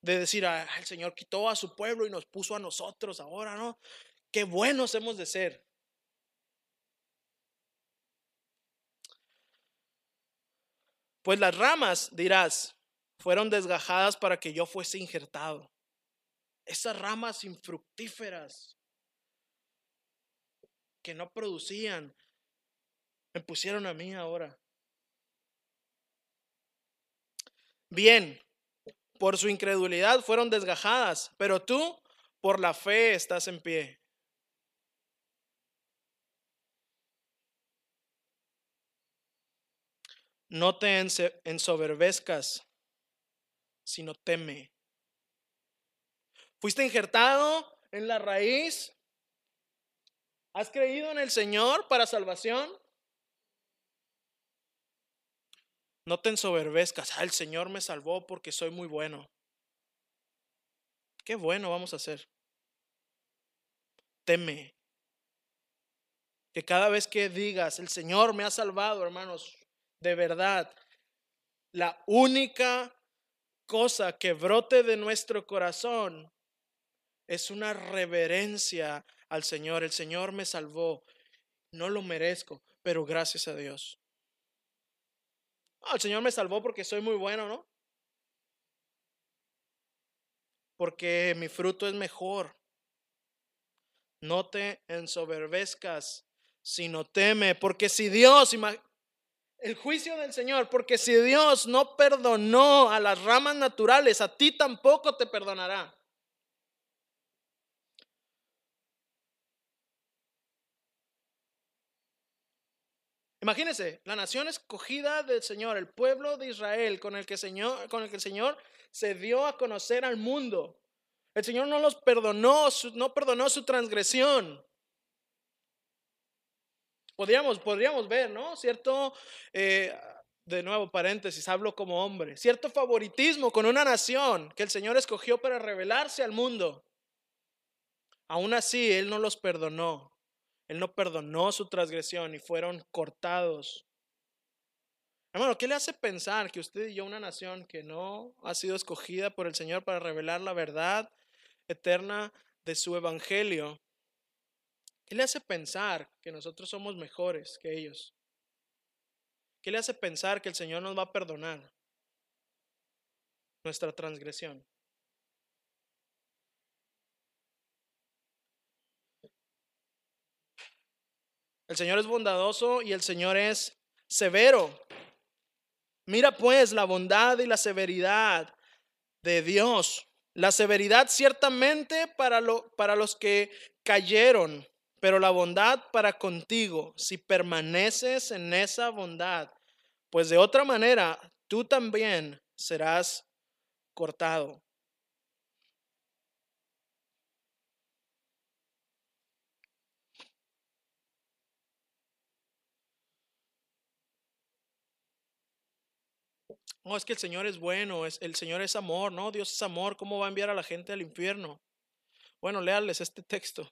[SPEAKER 1] de decir, el Señor quitó a su pueblo y nos puso a nosotros ahora, ¿no? Qué buenos hemos de ser. Pues las ramas, dirás, fueron desgajadas para que yo fuese injertado esas ramas infructíferas que no producían, me pusieron a mí ahora. Bien, por su incredulidad fueron desgajadas, pero tú por la fe estás en pie. No te ensoberbezcas, sino teme. Fuiste injertado en la raíz. ¿Has creído en el Señor para salvación? No te ensoberbezcas. Ah, el Señor me salvó porque soy muy bueno. Qué bueno vamos a hacer. Teme. Que cada vez que digas, el Señor me ha salvado, hermanos, de verdad, la única cosa que brote de nuestro corazón es una reverencia al Señor. El Señor me salvó. No lo merezco, pero gracias a Dios. el Señor me salvó porque soy muy bueno, ¿no? Porque mi fruto es mejor. No te ensoberbezcas, sino teme, porque si Dios, el juicio del Señor, porque si Dios no perdonó a las ramas naturales, a ti tampoco te perdonará. Imagínense, la nación escogida del Señor, el pueblo de Israel con el que, Señor, con el, que el Señor se dio a conocer al mundo. El Señor no los perdonó, no perdonó su transgresión. Podríamos, podríamos ver, ¿no? Cierto, eh, de nuevo paréntesis, hablo como hombre, cierto favoritismo con una nación que el Señor escogió para revelarse al mundo. Aún así, Él no los perdonó. Él no perdonó su transgresión y fueron cortados. Hermano, ¿qué le hace pensar que usted y yo, una nación que no ha sido escogida por el Señor para revelar la verdad eterna de su evangelio, ¿qué le hace pensar que nosotros somos mejores que ellos? ¿Qué le hace pensar que el Señor nos va a perdonar nuestra transgresión? El Señor es bondadoso y el Señor es severo. Mira pues la bondad y la severidad de Dios. La severidad ciertamente para, lo, para los que cayeron, pero la bondad para contigo, si permaneces en esa bondad, pues de otra manera tú también serás cortado. No, es que el Señor es bueno, es, el Señor es amor, ¿no? Dios es amor, ¿cómo va a enviar a la gente al infierno? Bueno, léales este texto.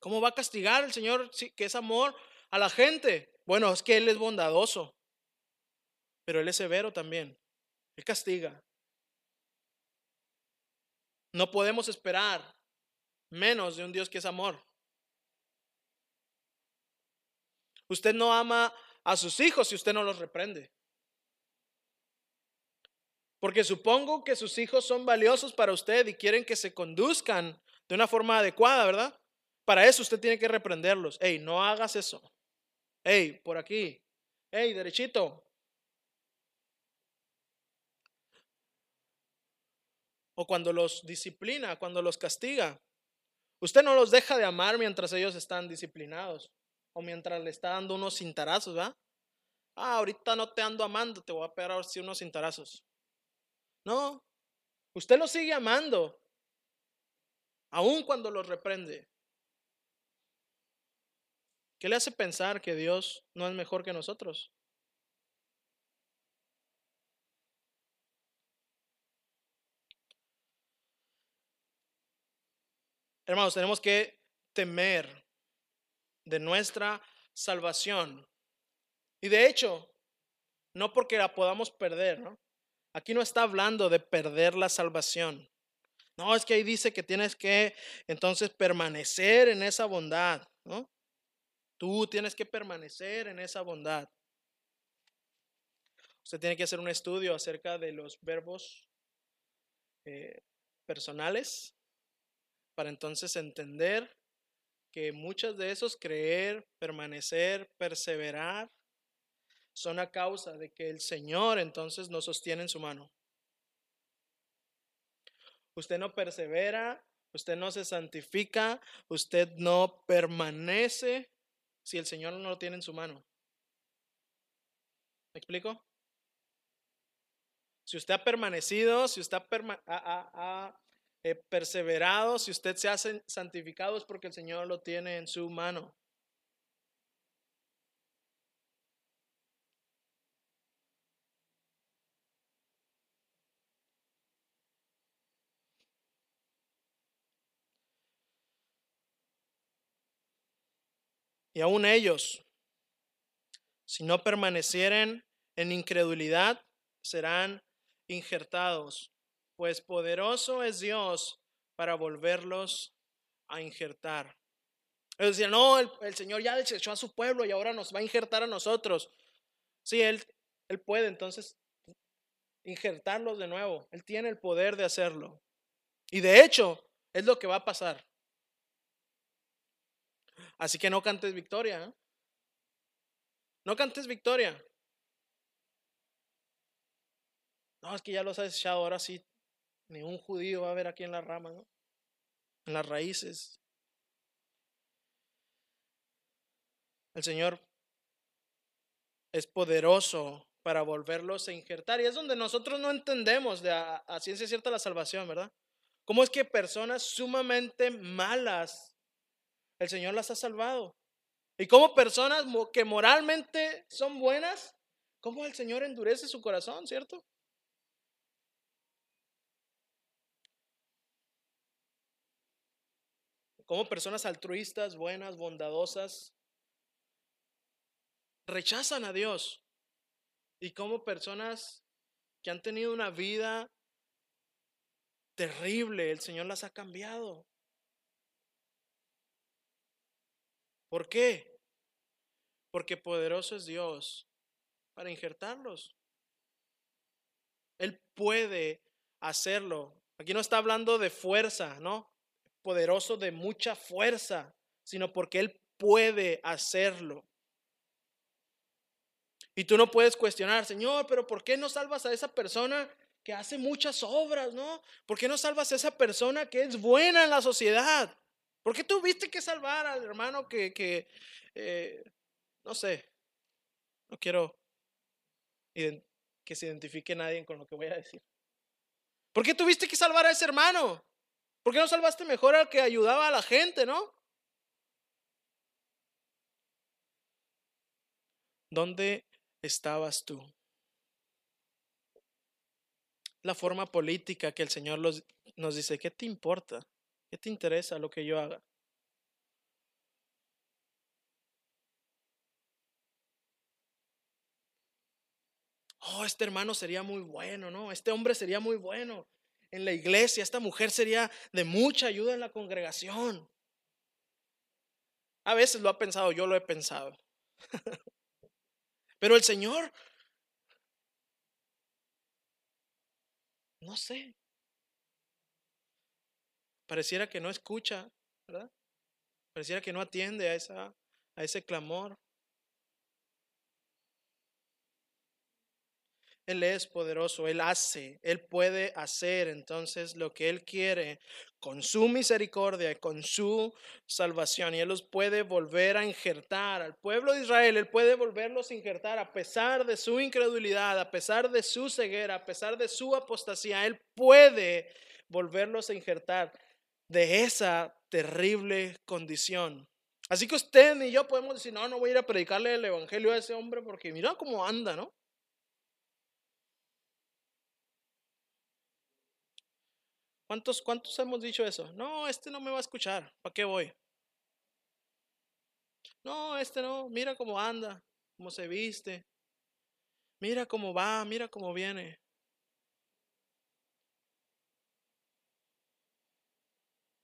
[SPEAKER 1] ¿Cómo va a castigar el Señor que es amor a la gente? Bueno, es que Él es bondadoso, pero Él es severo también. Él castiga. No podemos esperar menos de un Dios que es amor. Usted no ama a sus hijos si usted no los reprende. Porque supongo que sus hijos son valiosos para usted y quieren que se conduzcan de una forma adecuada, ¿verdad? Para eso usted tiene que reprenderlos. Hey, no hagas eso. Hey, por aquí. Hey, derechito. O cuando los disciplina, cuando los castiga. Usted no los deja de amar mientras ellos están disciplinados o mientras le está dando unos cintarazos, ¿verdad? Ah, ahorita no te ando amando, te voy a pegar sí unos cintarazos. No, usted los sigue amando, aun cuando los reprende. ¿Qué le hace pensar que Dios no es mejor que nosotros? Hermanos, tenemos que temer de nuestra salvación. Y de hecho, no porque la podamos perder, ¿no? Aquí no está hablando de perder la salvación. No, es que ahí dice que tienes que entonces permanecer en esa bondad, ¿no? Tú tienes que permanecer en esa bondad. Usted tiene que hacer un estudio acerca de los verbos eh, personales para entonces entender que muchos de esos creer, permanecer, perseverar, son a causa de que el Señor entonces nos sostiene en su mano. Usted no persevera, usted no se santifica, usted no permanece si el Señor no lo tiene en su mano. ¿Me explico? Si usted ha permanecido, si usted ha, eh, perseverado, si usted se ha santificado es porque el Señor lo tiene en su mano. Y aún ellos, si no permanecieren en incredulidad, serán injertados pues poderoso es Dios para volverlos a injertar. Es decir, no, el, Señor ya desechó a su pueblo y ahora nos va a injertar a nosotros. Sí, Él, él puede entonces injertarlos de nuevo. Él tiene el poder de hacerlo. Y de hecho, es lo que va a pasar. Así que no cantes victoria. ¿eh? No cantes victoria. No, es que ya los has echado, ahora sí ni un judío va a ver aquí en la rama. En las raíces. El Señor es poderoso para volverlos a injertar. Y es donde nosotros no entendemos de a, ciencia cierta la salvación, ¿verdad? ¿Cómo es que personas sumamente malas el Señor las ha salvado? Y cómo personas que moralmente son buenas, cómo el Señor endurece su corazón, ¿cierto? como personas altruistas, buenas, bondadosas, rechazan a Dios. Y como personas que han tenido una vida terrible, el Señor las ha cambiado. ¿Por qué? Porque poderoso es Dios para injertarlos. Él puede hacerlo. Aquí no está hablando de fuerza, ¿no? poderoso de mucha fuerza, sino porque Él puede hacerlo. Y tú no puedes cuestionar, Señor, pero ¿por qué no salvas a esa persona que hace muchas obras, no? ¿Por qué no salvas a esa persona que es buena en la sociedad? ¿Por qué tuviste que salvar al hermano que, que eh, no sé, no quiero que se identifique nadie con lo que voy a decir? ¿Por qué tuviste que salvar a ese hermano? ¿Por qué no salvaste mejor al que ayudaba a la gente, no? ¿Dónde estabas tú? La forma política que el Señor nos dice, ¿qué te importa? ¿Qué te interesa lo que yo haga? Oh, este hermano sería muy bueno, ¿no? Este hombre sería muy bueno en la iglesia, esta mujer sería de mucha ayuda en la congregación. A veces lo ha pensado, yo lo he pensado. Pero el Señor No sé. Pareciera que no escucha, ¿verdad? Pareciera que no atiende a, esa, a ese clamor. Él es poderoso, Él hace, Él puede hacer entonces lo que Él quiere con su misericordia y con su salvación. Y Él los puede volver a injertar al pueblo de Israel, Él puede volverlos a injertar a pesar de su incredulidad, a pesar de su ceguera, a pesar de su apostasía. Él puede volverlos a injertar de esa terrible condición. Así que usted y yo podemos decir, no, no voy a ir a predicarle el Evangelio a ese hombre porque mira cómo anda, ¿no? ¿Cuántos, ¿Cuántos hemos dicho eso? No, este no me va a escuchar. ¿Para qué voy? No, este no. Mira cómo anda, cómo se viste. Mira cómo va, mira cómo viene.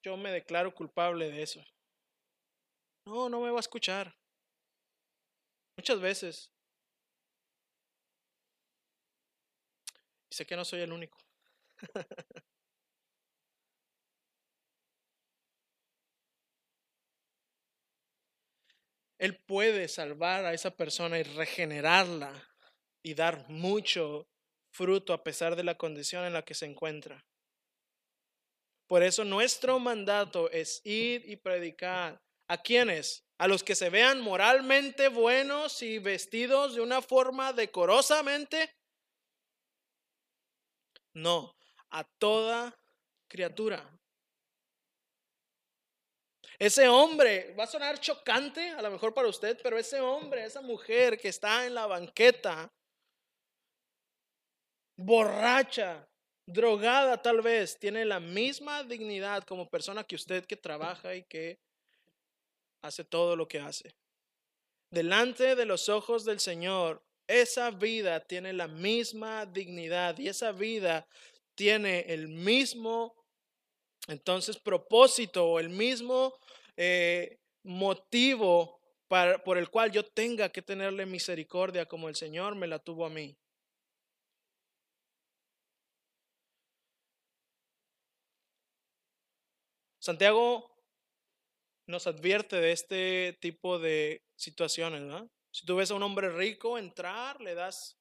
[SPEAKER 1] Yo me declaro culpable de eso. No, no me va a escuchar. Muchas veces. Sé que no soy el único. Él puede salvar a esa persona y regenerarla y dar mucho fruto a pesar de la condición en la que se encuentra. Por eso nuestro mandato es ir y predicar. ¿A quiénes? A los que se vean moralmente buenos y vestidos de una forma decorosamente. No, a toda criatura. Ese hombre, va a sonar chocante a lo mejor para usted, pero ese hombre, esa mujer que está en la banqueta, borracha, drogada tal vez, tiene la misma dignidad como persona que usted que trabaja y que hace todo lo que hace. Delante de los ojos del Señor, esa vida tiene la misma dignidad y esa vida tiene el mismo entonces, propósito o el mismo eh, motivo por el cual yo tenga que tenerle misericordia como el Señor me la tuvo a mí. Santiago nos advierte de este tipo de situaciones, ¿no? Si tú ves a un hombre rico entrar, le das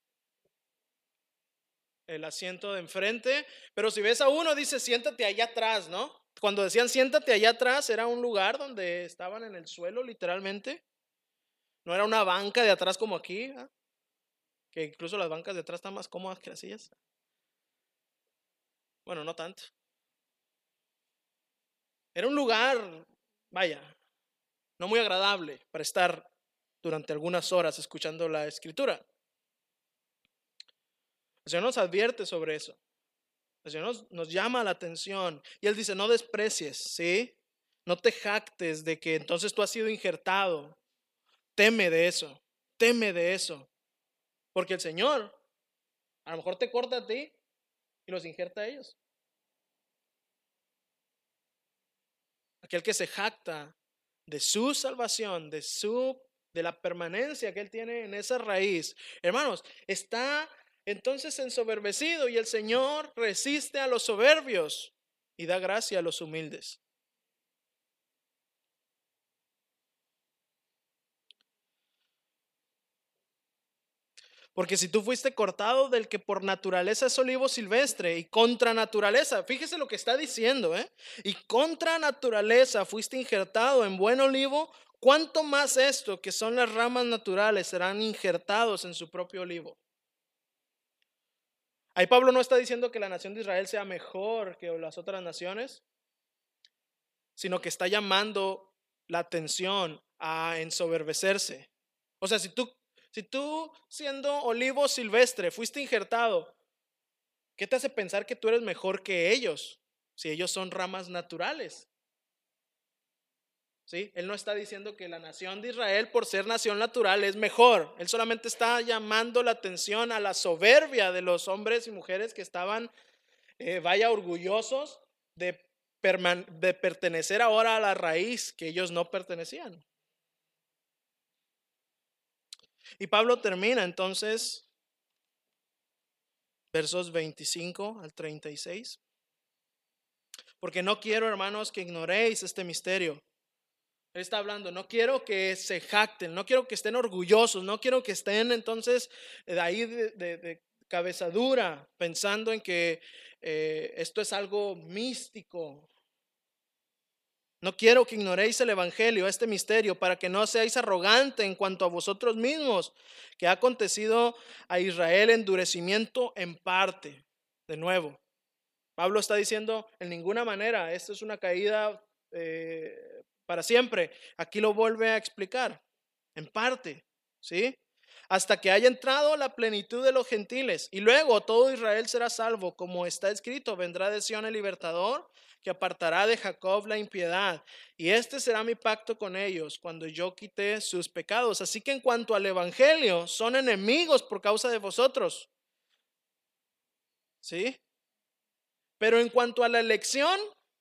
[SPEAKER 1] el asiento de enfrente, pero si ves a uno, dice, siéntate allá atrás, ¿no? Cuando decían siéntate allá atrás, era un lugar donde estaban en el suelo, literalmente. No era una banca de atrás como aquí, que incluso las bancas de atrás están más cómodas que las sillas. Bueno, no tanto. Era un lugar, vaya, no muy agradable para estar durante algunas horas escuchando la escritura. El Señor nos advierte sobre eso. El Señor nos, llama la atención. Y Él dice, no desprecies, ¿sí? No te jactes de que entonces tú has sido injertado. Teme de eso, teme de eso. Porque el Señor a lo mejor te corta a ti y los injerta a ellos. Aquel que se jacta de su salvación, de su de la permanencia que él tiene en esa raíz. Hermanos, está entonces ensoberbecido y el Señor resiste a los soberbios y da gracia a los humildes. Porque si tú fuiste cortado del que por naturaleza es olivo silvestre y contra naturaleza, fíjese lo que está diciendo, ¿eh? Y contra naturaleza fuiste injertado en buen olivo, ¿cuánto más esto que son las ramas naturales serán injertados en su propio olivo? Ahí Pablo no está diciendo que la nación de Israel sea mejor que las otras naciones, sino que está llamando la atención a ensoberbecerse. O sea, si tú, si tú siendo olivo silvestre fuiste injertado, ¿qué te hace pensar que tú eres mejor que ellos? Si ellos son ramas naturales. Él no está diciendo que la nación de Israel, por ser nación natural, es mejor. Él solamente está llamando la atención a la soberbia de los hombres y mujeres que estaban, eh, vaya, orgullosos de, de pertenecer ahora a la raíz que ellos no pertenecían. Y Pablo termina entonces versos 25 al 36. Porque no quiero, hermanos, que ignoréis este misterio. Él está hablando, no quiero que se jacten, no quiero que estén orgullosos, no quiero que estén entonces de ahí de, cabeza dura, pensando en que eh, esto es algo místico. No quiero que ignoréis el Evangelio, este misterio, para que no seáis arrogante en cuanto a vosotros mismos, que ha acontecido a Israel endurecimiento en parte. De nuevo, Pablo está diciendo, en ninguna manera, esto es una caída eh, para siempre. Aquí lo vuelve a explicar, en parte, ¿sí? Hasta que haya entrado la plenitud de los gentiles. Y luego todo Israel será salvo, como está escrito, vendrá de Sion el libertador, que apartará de Jacob la impiedad. Y este será mi pacto con ellos, cuando yo quite sus pecados. Así que en cuanto al Evangelio, son enemigos por causa de vosotros. ¿Sí? Pero en cuanto a la elección,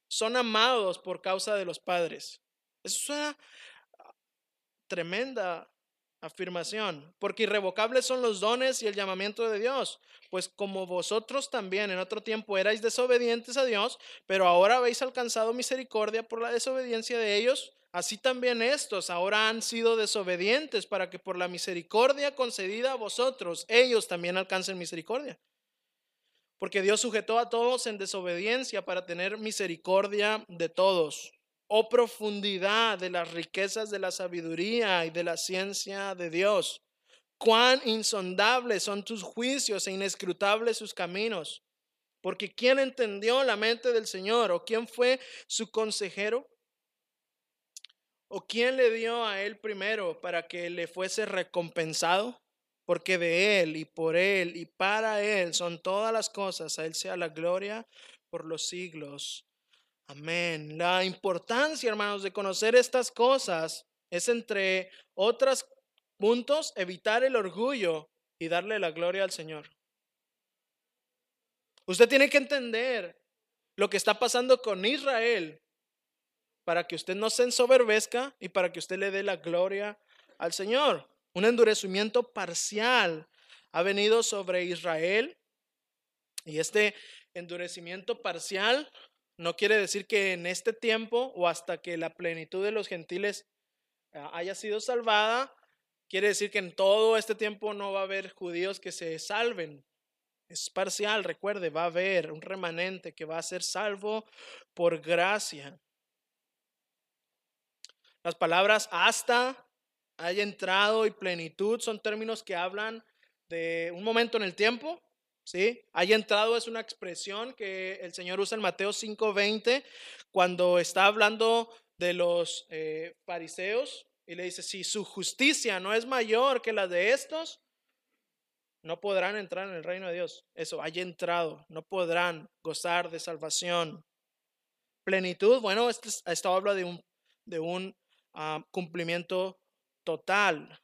[SPEAKER 1] son amados por causa de los padres. Eso es una tremenda afirmación, porque irrevocables son los dones y el llamamiento de Dios, pues como vosotros también en otro tiempo erais desobedientes a Dios, pero ahora habéis alcanzado misericordia por la desobediencia de ellos, así también estos ahora han sido desobedientes para que por la misericordia concedida a vosotros, ellos también alcancen misericordia. Porque Dios sujetó a todos en desobediencia para tener misericordia de todos. Oh profundidad de las riquezas de la sabiduría y de la ciencia de Dios. Cuán insondables son tus juicios e inescrutables sus caminos. Porque ¿quién entendió la mente del Señor? ¿O quién fue su consejero? ¿O quién le dio a él primero para que le fuese recompensado? porque de Él y por Él y para Él son todas las cosas. A Él sea la gloria por los siglos. Amén. La importancia, hermanos, de conocer estas cosas es, entre otros puntos, evitar el orgullo y darle la gloria al Señor. Usted tiene que entender lo que está pasando con Israel para que usted no se ensoberbezca y para que usted le dé la gloria al Señor. Un endurecimiento parcial ha venido sobre Israel y este endurecimiento parcial no quiere decir que en este tiempo o hasta que la plenitud de los gentiles ah, haya sido salvada, quiere decir que en todo este tiempo no va a haber judíos que se salven. Es parcial, recuerde, va a haber un remanente que va a ser salvo por gracia. Las palabras hasta haya entrado y plenitud son términos que hablan de un momento en el tiempo, ¿sí? Haya entrado es una expresión que el Señor usa en Mateo 5:20 cuando está hablando de los eh, fariseos y le dice, si su justicia no es mayor que la de estos, no podrán entrar en el reino de Dios. Eso, haya entrado, no podrán gozar de salvación. Plenitud, bueno, esto, esto habla de un, de un ah, cumplimiento total.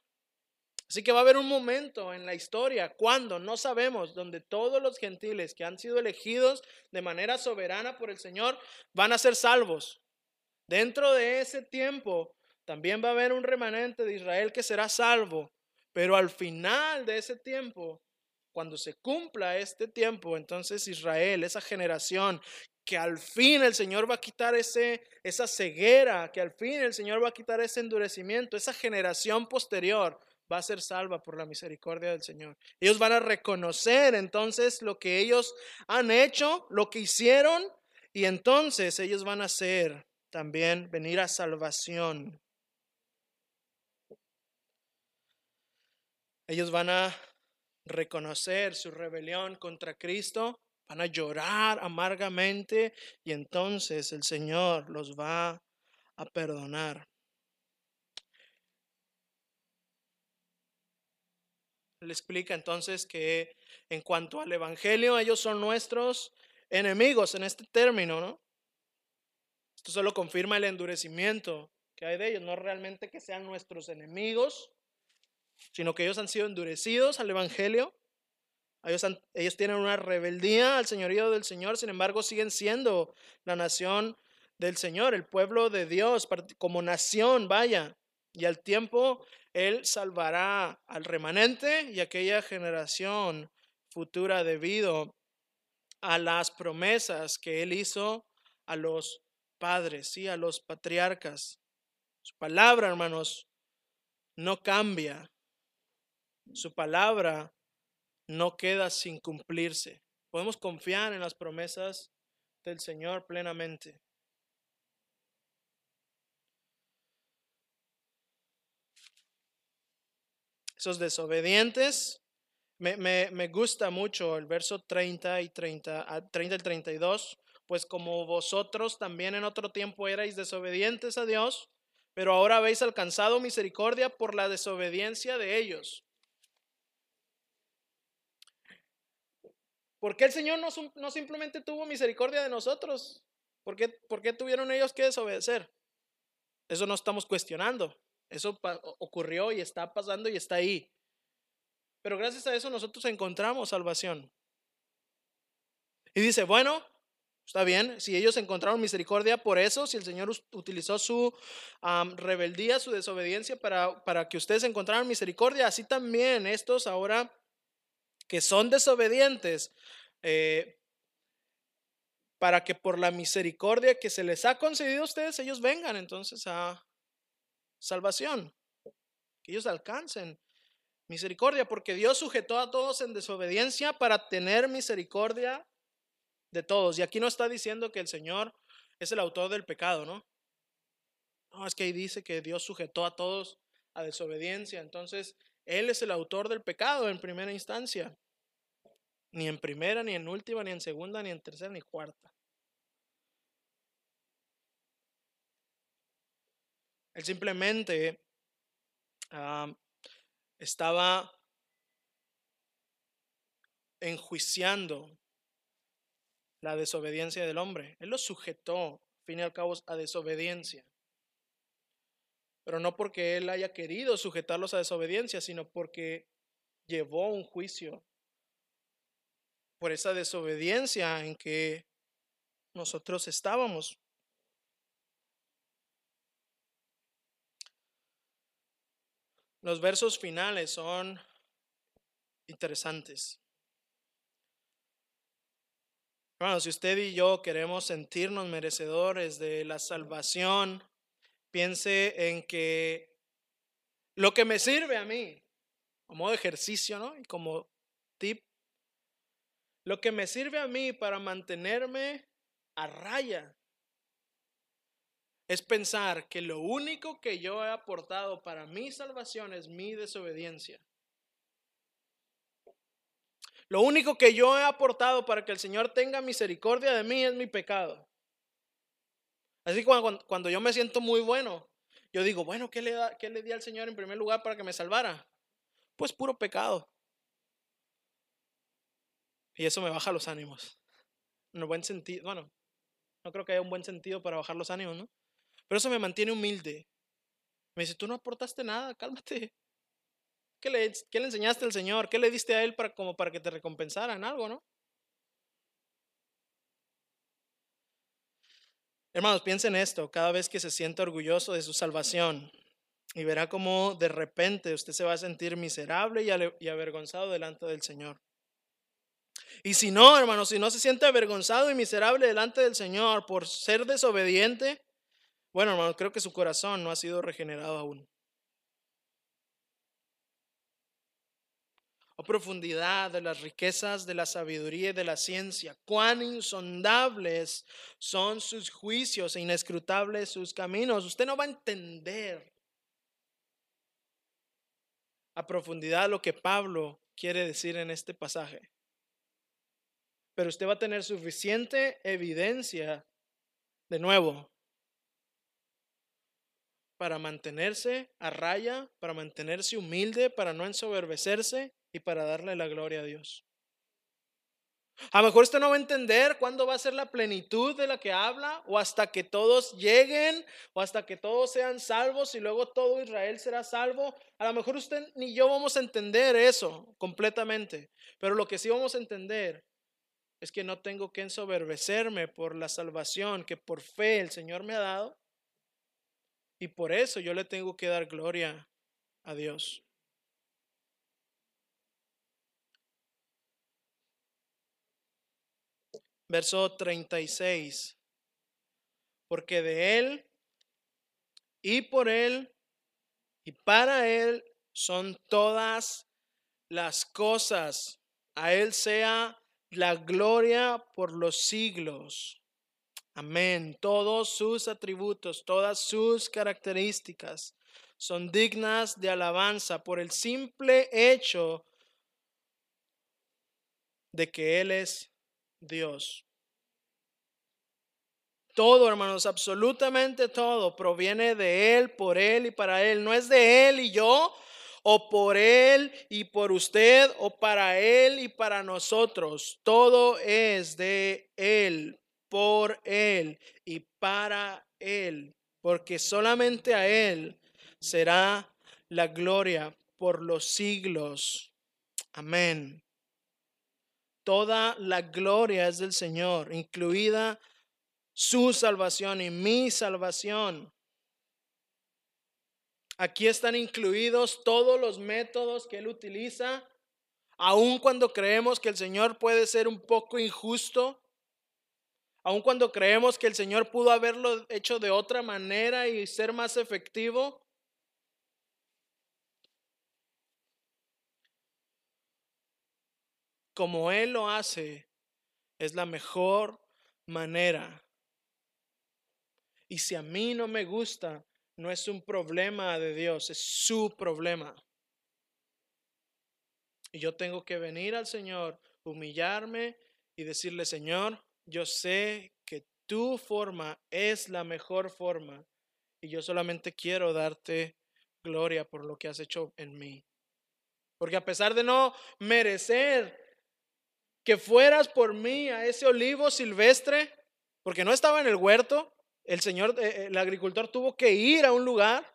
[SPEAKER 1] Así que va a haber un momento en la historia cuando no sabemos, donde todos los gentiles que han sido elegidos de manera soberana por el Señor van a ser salvos. Dentro de ese tiempo también va a haber un remanente de Israel que será salvo, pero al final de ese tiempo, cuando se cumpla este tiempo, entonces Israel, esa generación que al fin el Señor va a quitar ese, esa ceguera, que al fin el Señor va a quitar ese endurecimiento, esa generación posterior va a ser salva por la misericordia del Señor. Ellos van a reconocer entonces lo que ellos han hecho, lo que hicieron, y entonces ellos van a hacer también venir a salvación. Ellos van a reconocer su rebelión contra Cristo van a llorar amargamente y entonces el Señor los va a perdonar. Le explica entonces que en cuanto al Evangelio, ellos son nuestros enemigos en este término, ¿no? Esto solo confirma el endurecimiento que hay de ellos, no realmente que sean nuestros enemigos, sino que ellos han sido endurecidos al Evangelio ellos, tienen una rebeldía al señorío del Señor, sin embargo siguen siendo la nación del Señor, el pueblo de Dios, como nación, vaya. Y al tiempo Él salvará al remanente y aquella generación futura debido a las promesas que Él hizo a los padres, ¿sí? a los patriarcas. Su palabra, hermanos, no cambia. Su palabra no queda sin cumplirse. Podemos confiar en las promesas del Señor plenamente. Desobedientes, me, gusta mucho el verso 30 y 30, 30 y 32, pues como vosotros también en otro tiempo erais desobedientes a Dios, pero ahora habéis alcanzado misericordia por la desobediencia de ellos. ¿Por qué el Señor no, no simplemente tuvo misericordia de nosotros? ¿Por qué, ¿Por qué, tuvieron ellos que desobedecer? Eso no estamos cuestionando. Eso ocurrió y está pasando y está ahí. Pero gracias a eso nosotros encontramos salvación. Y dice, bueno, está bien, si ellos encontraron misericordia por eso, si el Señor utilizó su rebeldía, su desobediencia para, para que ustedes encontraran misericordia, así también estos ahora que son desobedientes, eh, para que por la misericordia que se les ha concedido a ustedes, ellos vengan entonces a salvación, que ellos alcancen misericordia, porque Dios sujetó a todos en desobediencia para tener misericordia de todos. Y aquí no está diciendo que el Señor es el autor del pecado, ¿no? No, es que ahí dice que Dios sujetó a todos a desobediencia. Entonces, Él es el autor del pecado en primera instancia. Ni en primera, ni en última, ni en segunda, ni en tercera, ni cuarta. Él simplemente estaba enjuiciando la desobediencia del hombre. Él lo sujetó, al fin y al cabo, a desobediencia. Pero no porque él haya querido sujetarlos a desobediencia, sino porque llevó un juicio por esa desobediencia en que nosotros estábamos. Los versos finales son interesantes. Bueno, si usted y yo queremos sentirnos merecedores de la salvación, piense en que lo que me sirve a mí, como ejercicio, ¿no? Y como tip, lo que me sirve a mí para mantenerme a raya es pensar que lo único que yo he aportado para mi salvación es mi desobediencia. Lo único que yo he aportado para que el Señor tenga misericordia de mí es mi pecado. Así que cuando, yo me siento muy bueno, yo digo, bueno, ¿qué le, da, ¿qué le di al Señor en primer lugar para que me salvara? Pues puro pecado. Y eso me baja los ánimos. En un buen sentido, bueno, no creo que haya un buen sentido para bajar los ánimos, ¿no? Pero eso me mantiene humilde. Me dice, tú no aportaste nada, cálmate. ¿Qué le, le enseñaste al Señor? ¿Qué le diste a Él para, como para que te recompensaran algo, no? Hermanos, piensen esto, cada vez que se sienta orgulloso de su salvación y verá cómo de repente usted se va a sentir miserable y avergonzado delante del Señor. Y si no, hermanos, si no se siente avergonzado y miserable delante del Señor por ser desobediente, bueno, hermanos, creo que su corazón no ha sido regenerado aún. Oh, profundidad de las riquezas de la sabiduría y de la ciencia. Cuán insondables son sus juicios e inescrutables sus caminos. Usted no va a entender a profundidad lo que Pablo quiere decir en este pasaje. Pero usted va a tener suficiente evidencia, de nuevo, para mantenerse a raya, para mantenerse humilde, para no ensoberbecerse y para darle la gloria a Dios. A lo mejor usted no va a entender cuándo va a ser la plenitud de la que habla, o hasta que todos lleguen, o hasta que todos sean salvos y luego todo Israel será salvo. A lo mejor usted ni yo vamos a entender eso completamente, pero lo que sí vamos a entender es que no tengo que ensoberbecerme por la salvación que por fe el Señor me ha dado, y por eso yo le tengo que dar gloria a Dios. verso 36. Porque de Él y por Él y para Él son todas las cosas. A Él sea la gloria por los siglos. Amén. Todos sus atributos, todas sus características son dignas de alabanza por el simple hecho de que Él es Dios. Todo, hermanos, absolutamente todo proviene de Él, por Él y para Él. No es de Él y yo, o por Él y por usted, o para Él y para nosotros. Todo es de Él, por Él y para Él, porque solamente a Él será la gloria por los siglos. Amén. Toda la gloria es del Señor, incluida su salvación y mi salvación. Aquí están incluidos todos los métodos que Él utiliza, aun cuando creemos que el Señor puede ser un poco injusto, aun cuando creemos que el Señor pudo haberlo hecho de otra manera y ser más efectivo. Como Él lo hace, es la mejor manera. Y si a mí no me gusta, no es un problema de Dios, es su problema. Y yo tengo que venir al Señor, humillarme y decirle, Señor, yo sé que tu forma es la mejor forma y yo solamente quiero darte gloria por lo que has hecho en mí. Porque a pesar de no merecer que fueras por mí a ese olivo silvestre, porque no estaba en el huerto, el señor, eh, el agricultor tuvo que ir a un lugar.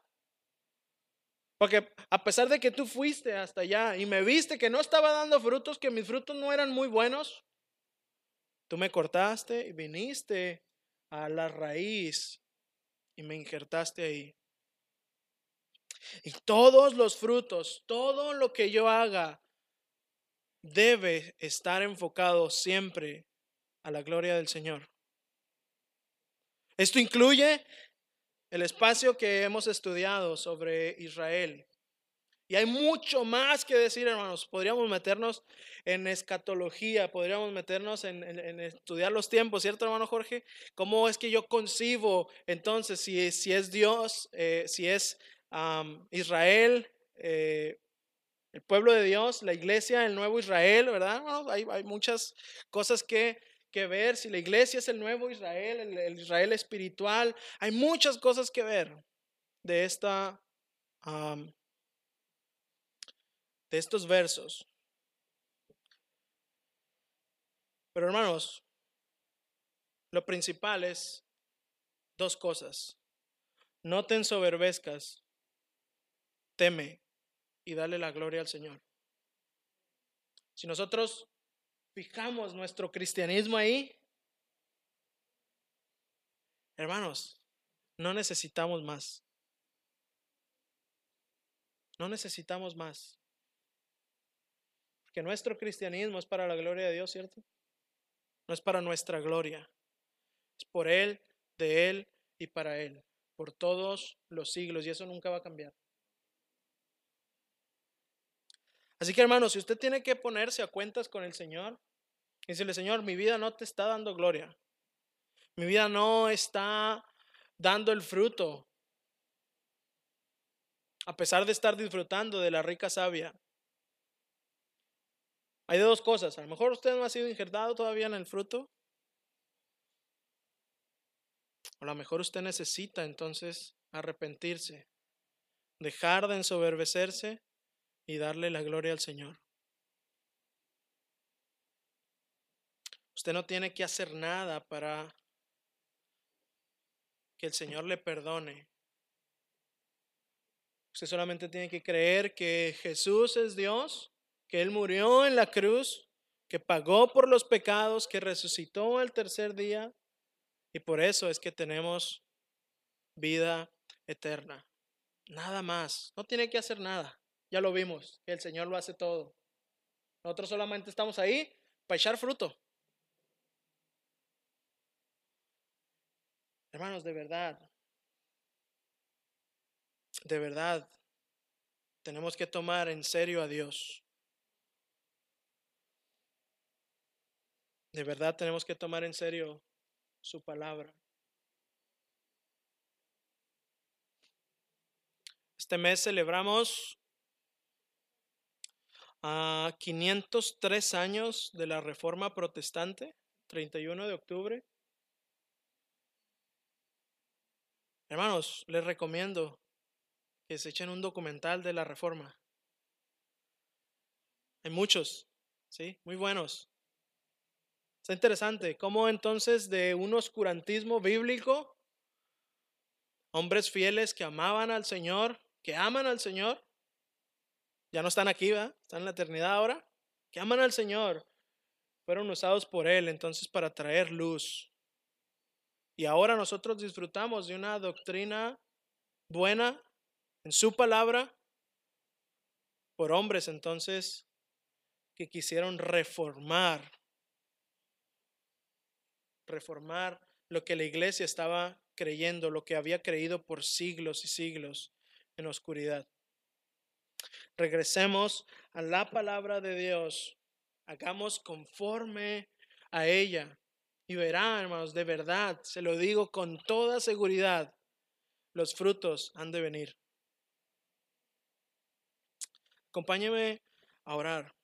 [SPEAKER 1] Porque a pesar de que tú fuiste hasta allá y me viste que no estaba dando frutos, que mis frutos no eran muy buenos, tú me cortaste y viniste a la raíz y me injertaste ahí. Y todos los frutos, todo lo que yo haga, debe estar enfocado siempre a la gloria del Señor. Esto incluye el espacio que hemos estudiado sobre Israel. Y hay mucho más que decir, hermanos. Podríamos meternos en escatología, podríamos meternos en, estudiar los tiempos, ¿cierto, hermano Jorge? ¿Cómo es que yo concibo entonces si, si es Dios, eh, si es Israel, eh, el pueblo de Dios, la iglesia, el nuevo Israel, ¿verdad? hay, hay muchas cosas que que ver, si la iglesia es el nuevo Israel, el, Israel espiritual, hay muchas cosas que ver de esta de estos versos. Pero hermanos, lo principal es dos cosas. No te ensoberbezcas, teme y dale la gloria al Señor. Si nosotros fijamos nuestro cristianismo ahí, hermanos, no necesitamos más. No necesitamos más. Porque nuestro cristianismo es para la gloria de Dios, ¿cierto? No es para nuestra gloria. Es por Él, de Él y para Él. Por todos los siglos. Y eso nunca va a cambiar. Así que hermanos, si usted tiene que ponerse a cuentas con el Señor y decirle, Señor, mi vida no te está dando gloria. Mi vida no está dando el fruto. A pesar de estar disfrutando de la rica savia. Hay dos cosas. A lo mejor usted no ha sido injertado todavía en el fruto. O a lo mejor usted necesita entonces arrepentirse, dejar de ensoberbecerse y darle la gloria al Señor. Usted no tiene que hacer nada para que el Señor le perdone. Usted solamente tiene que creer que Jesús es Dios, que Él murió en la cruz, que pagó por los pecados, que resucitó el tercer día y por eso es que tenemos vida eterna. Nada más. No tiene que hacer nada. Ya lo vimos, el Señor lo hace todo. Nosotros solamente estamos ahí para echar fruto. Hermanos, de verdad, de verdad, tenemos que tomar en serio a Dios. De verdad tenemos que tomar en serio su palabra. Este mes celebramos a 503 años de la Reforma Protestante, 31 de octubre. Hermanos, les recomiendo que se echen un documental de la Reforma. Hay muchos, ¿sí? Muy buenos. Está interesante cómo entonces de un oscurantismo bíblico, hombres fieles que amaban al Señor, que aman al Señor, ya no están aquí, ¿va? Están en la eternidad ahora, que aman al Señor, fueron usados por Él entonces para traer luz. Y ahora nosotros disfrutamos de una doctrina buena en su palabra por hombres entonces que quisieron reformar, reformar lo que la iglesia estaba creyendo, lo que había creído por siglos y siglos en oscuridad. Regresemos a la palabra de Dios, hagamos conforme a ella y verán, hermanos, de verdad, se lo digo con toda seguridad, los frutos han de venir. Acompáñeme a orar.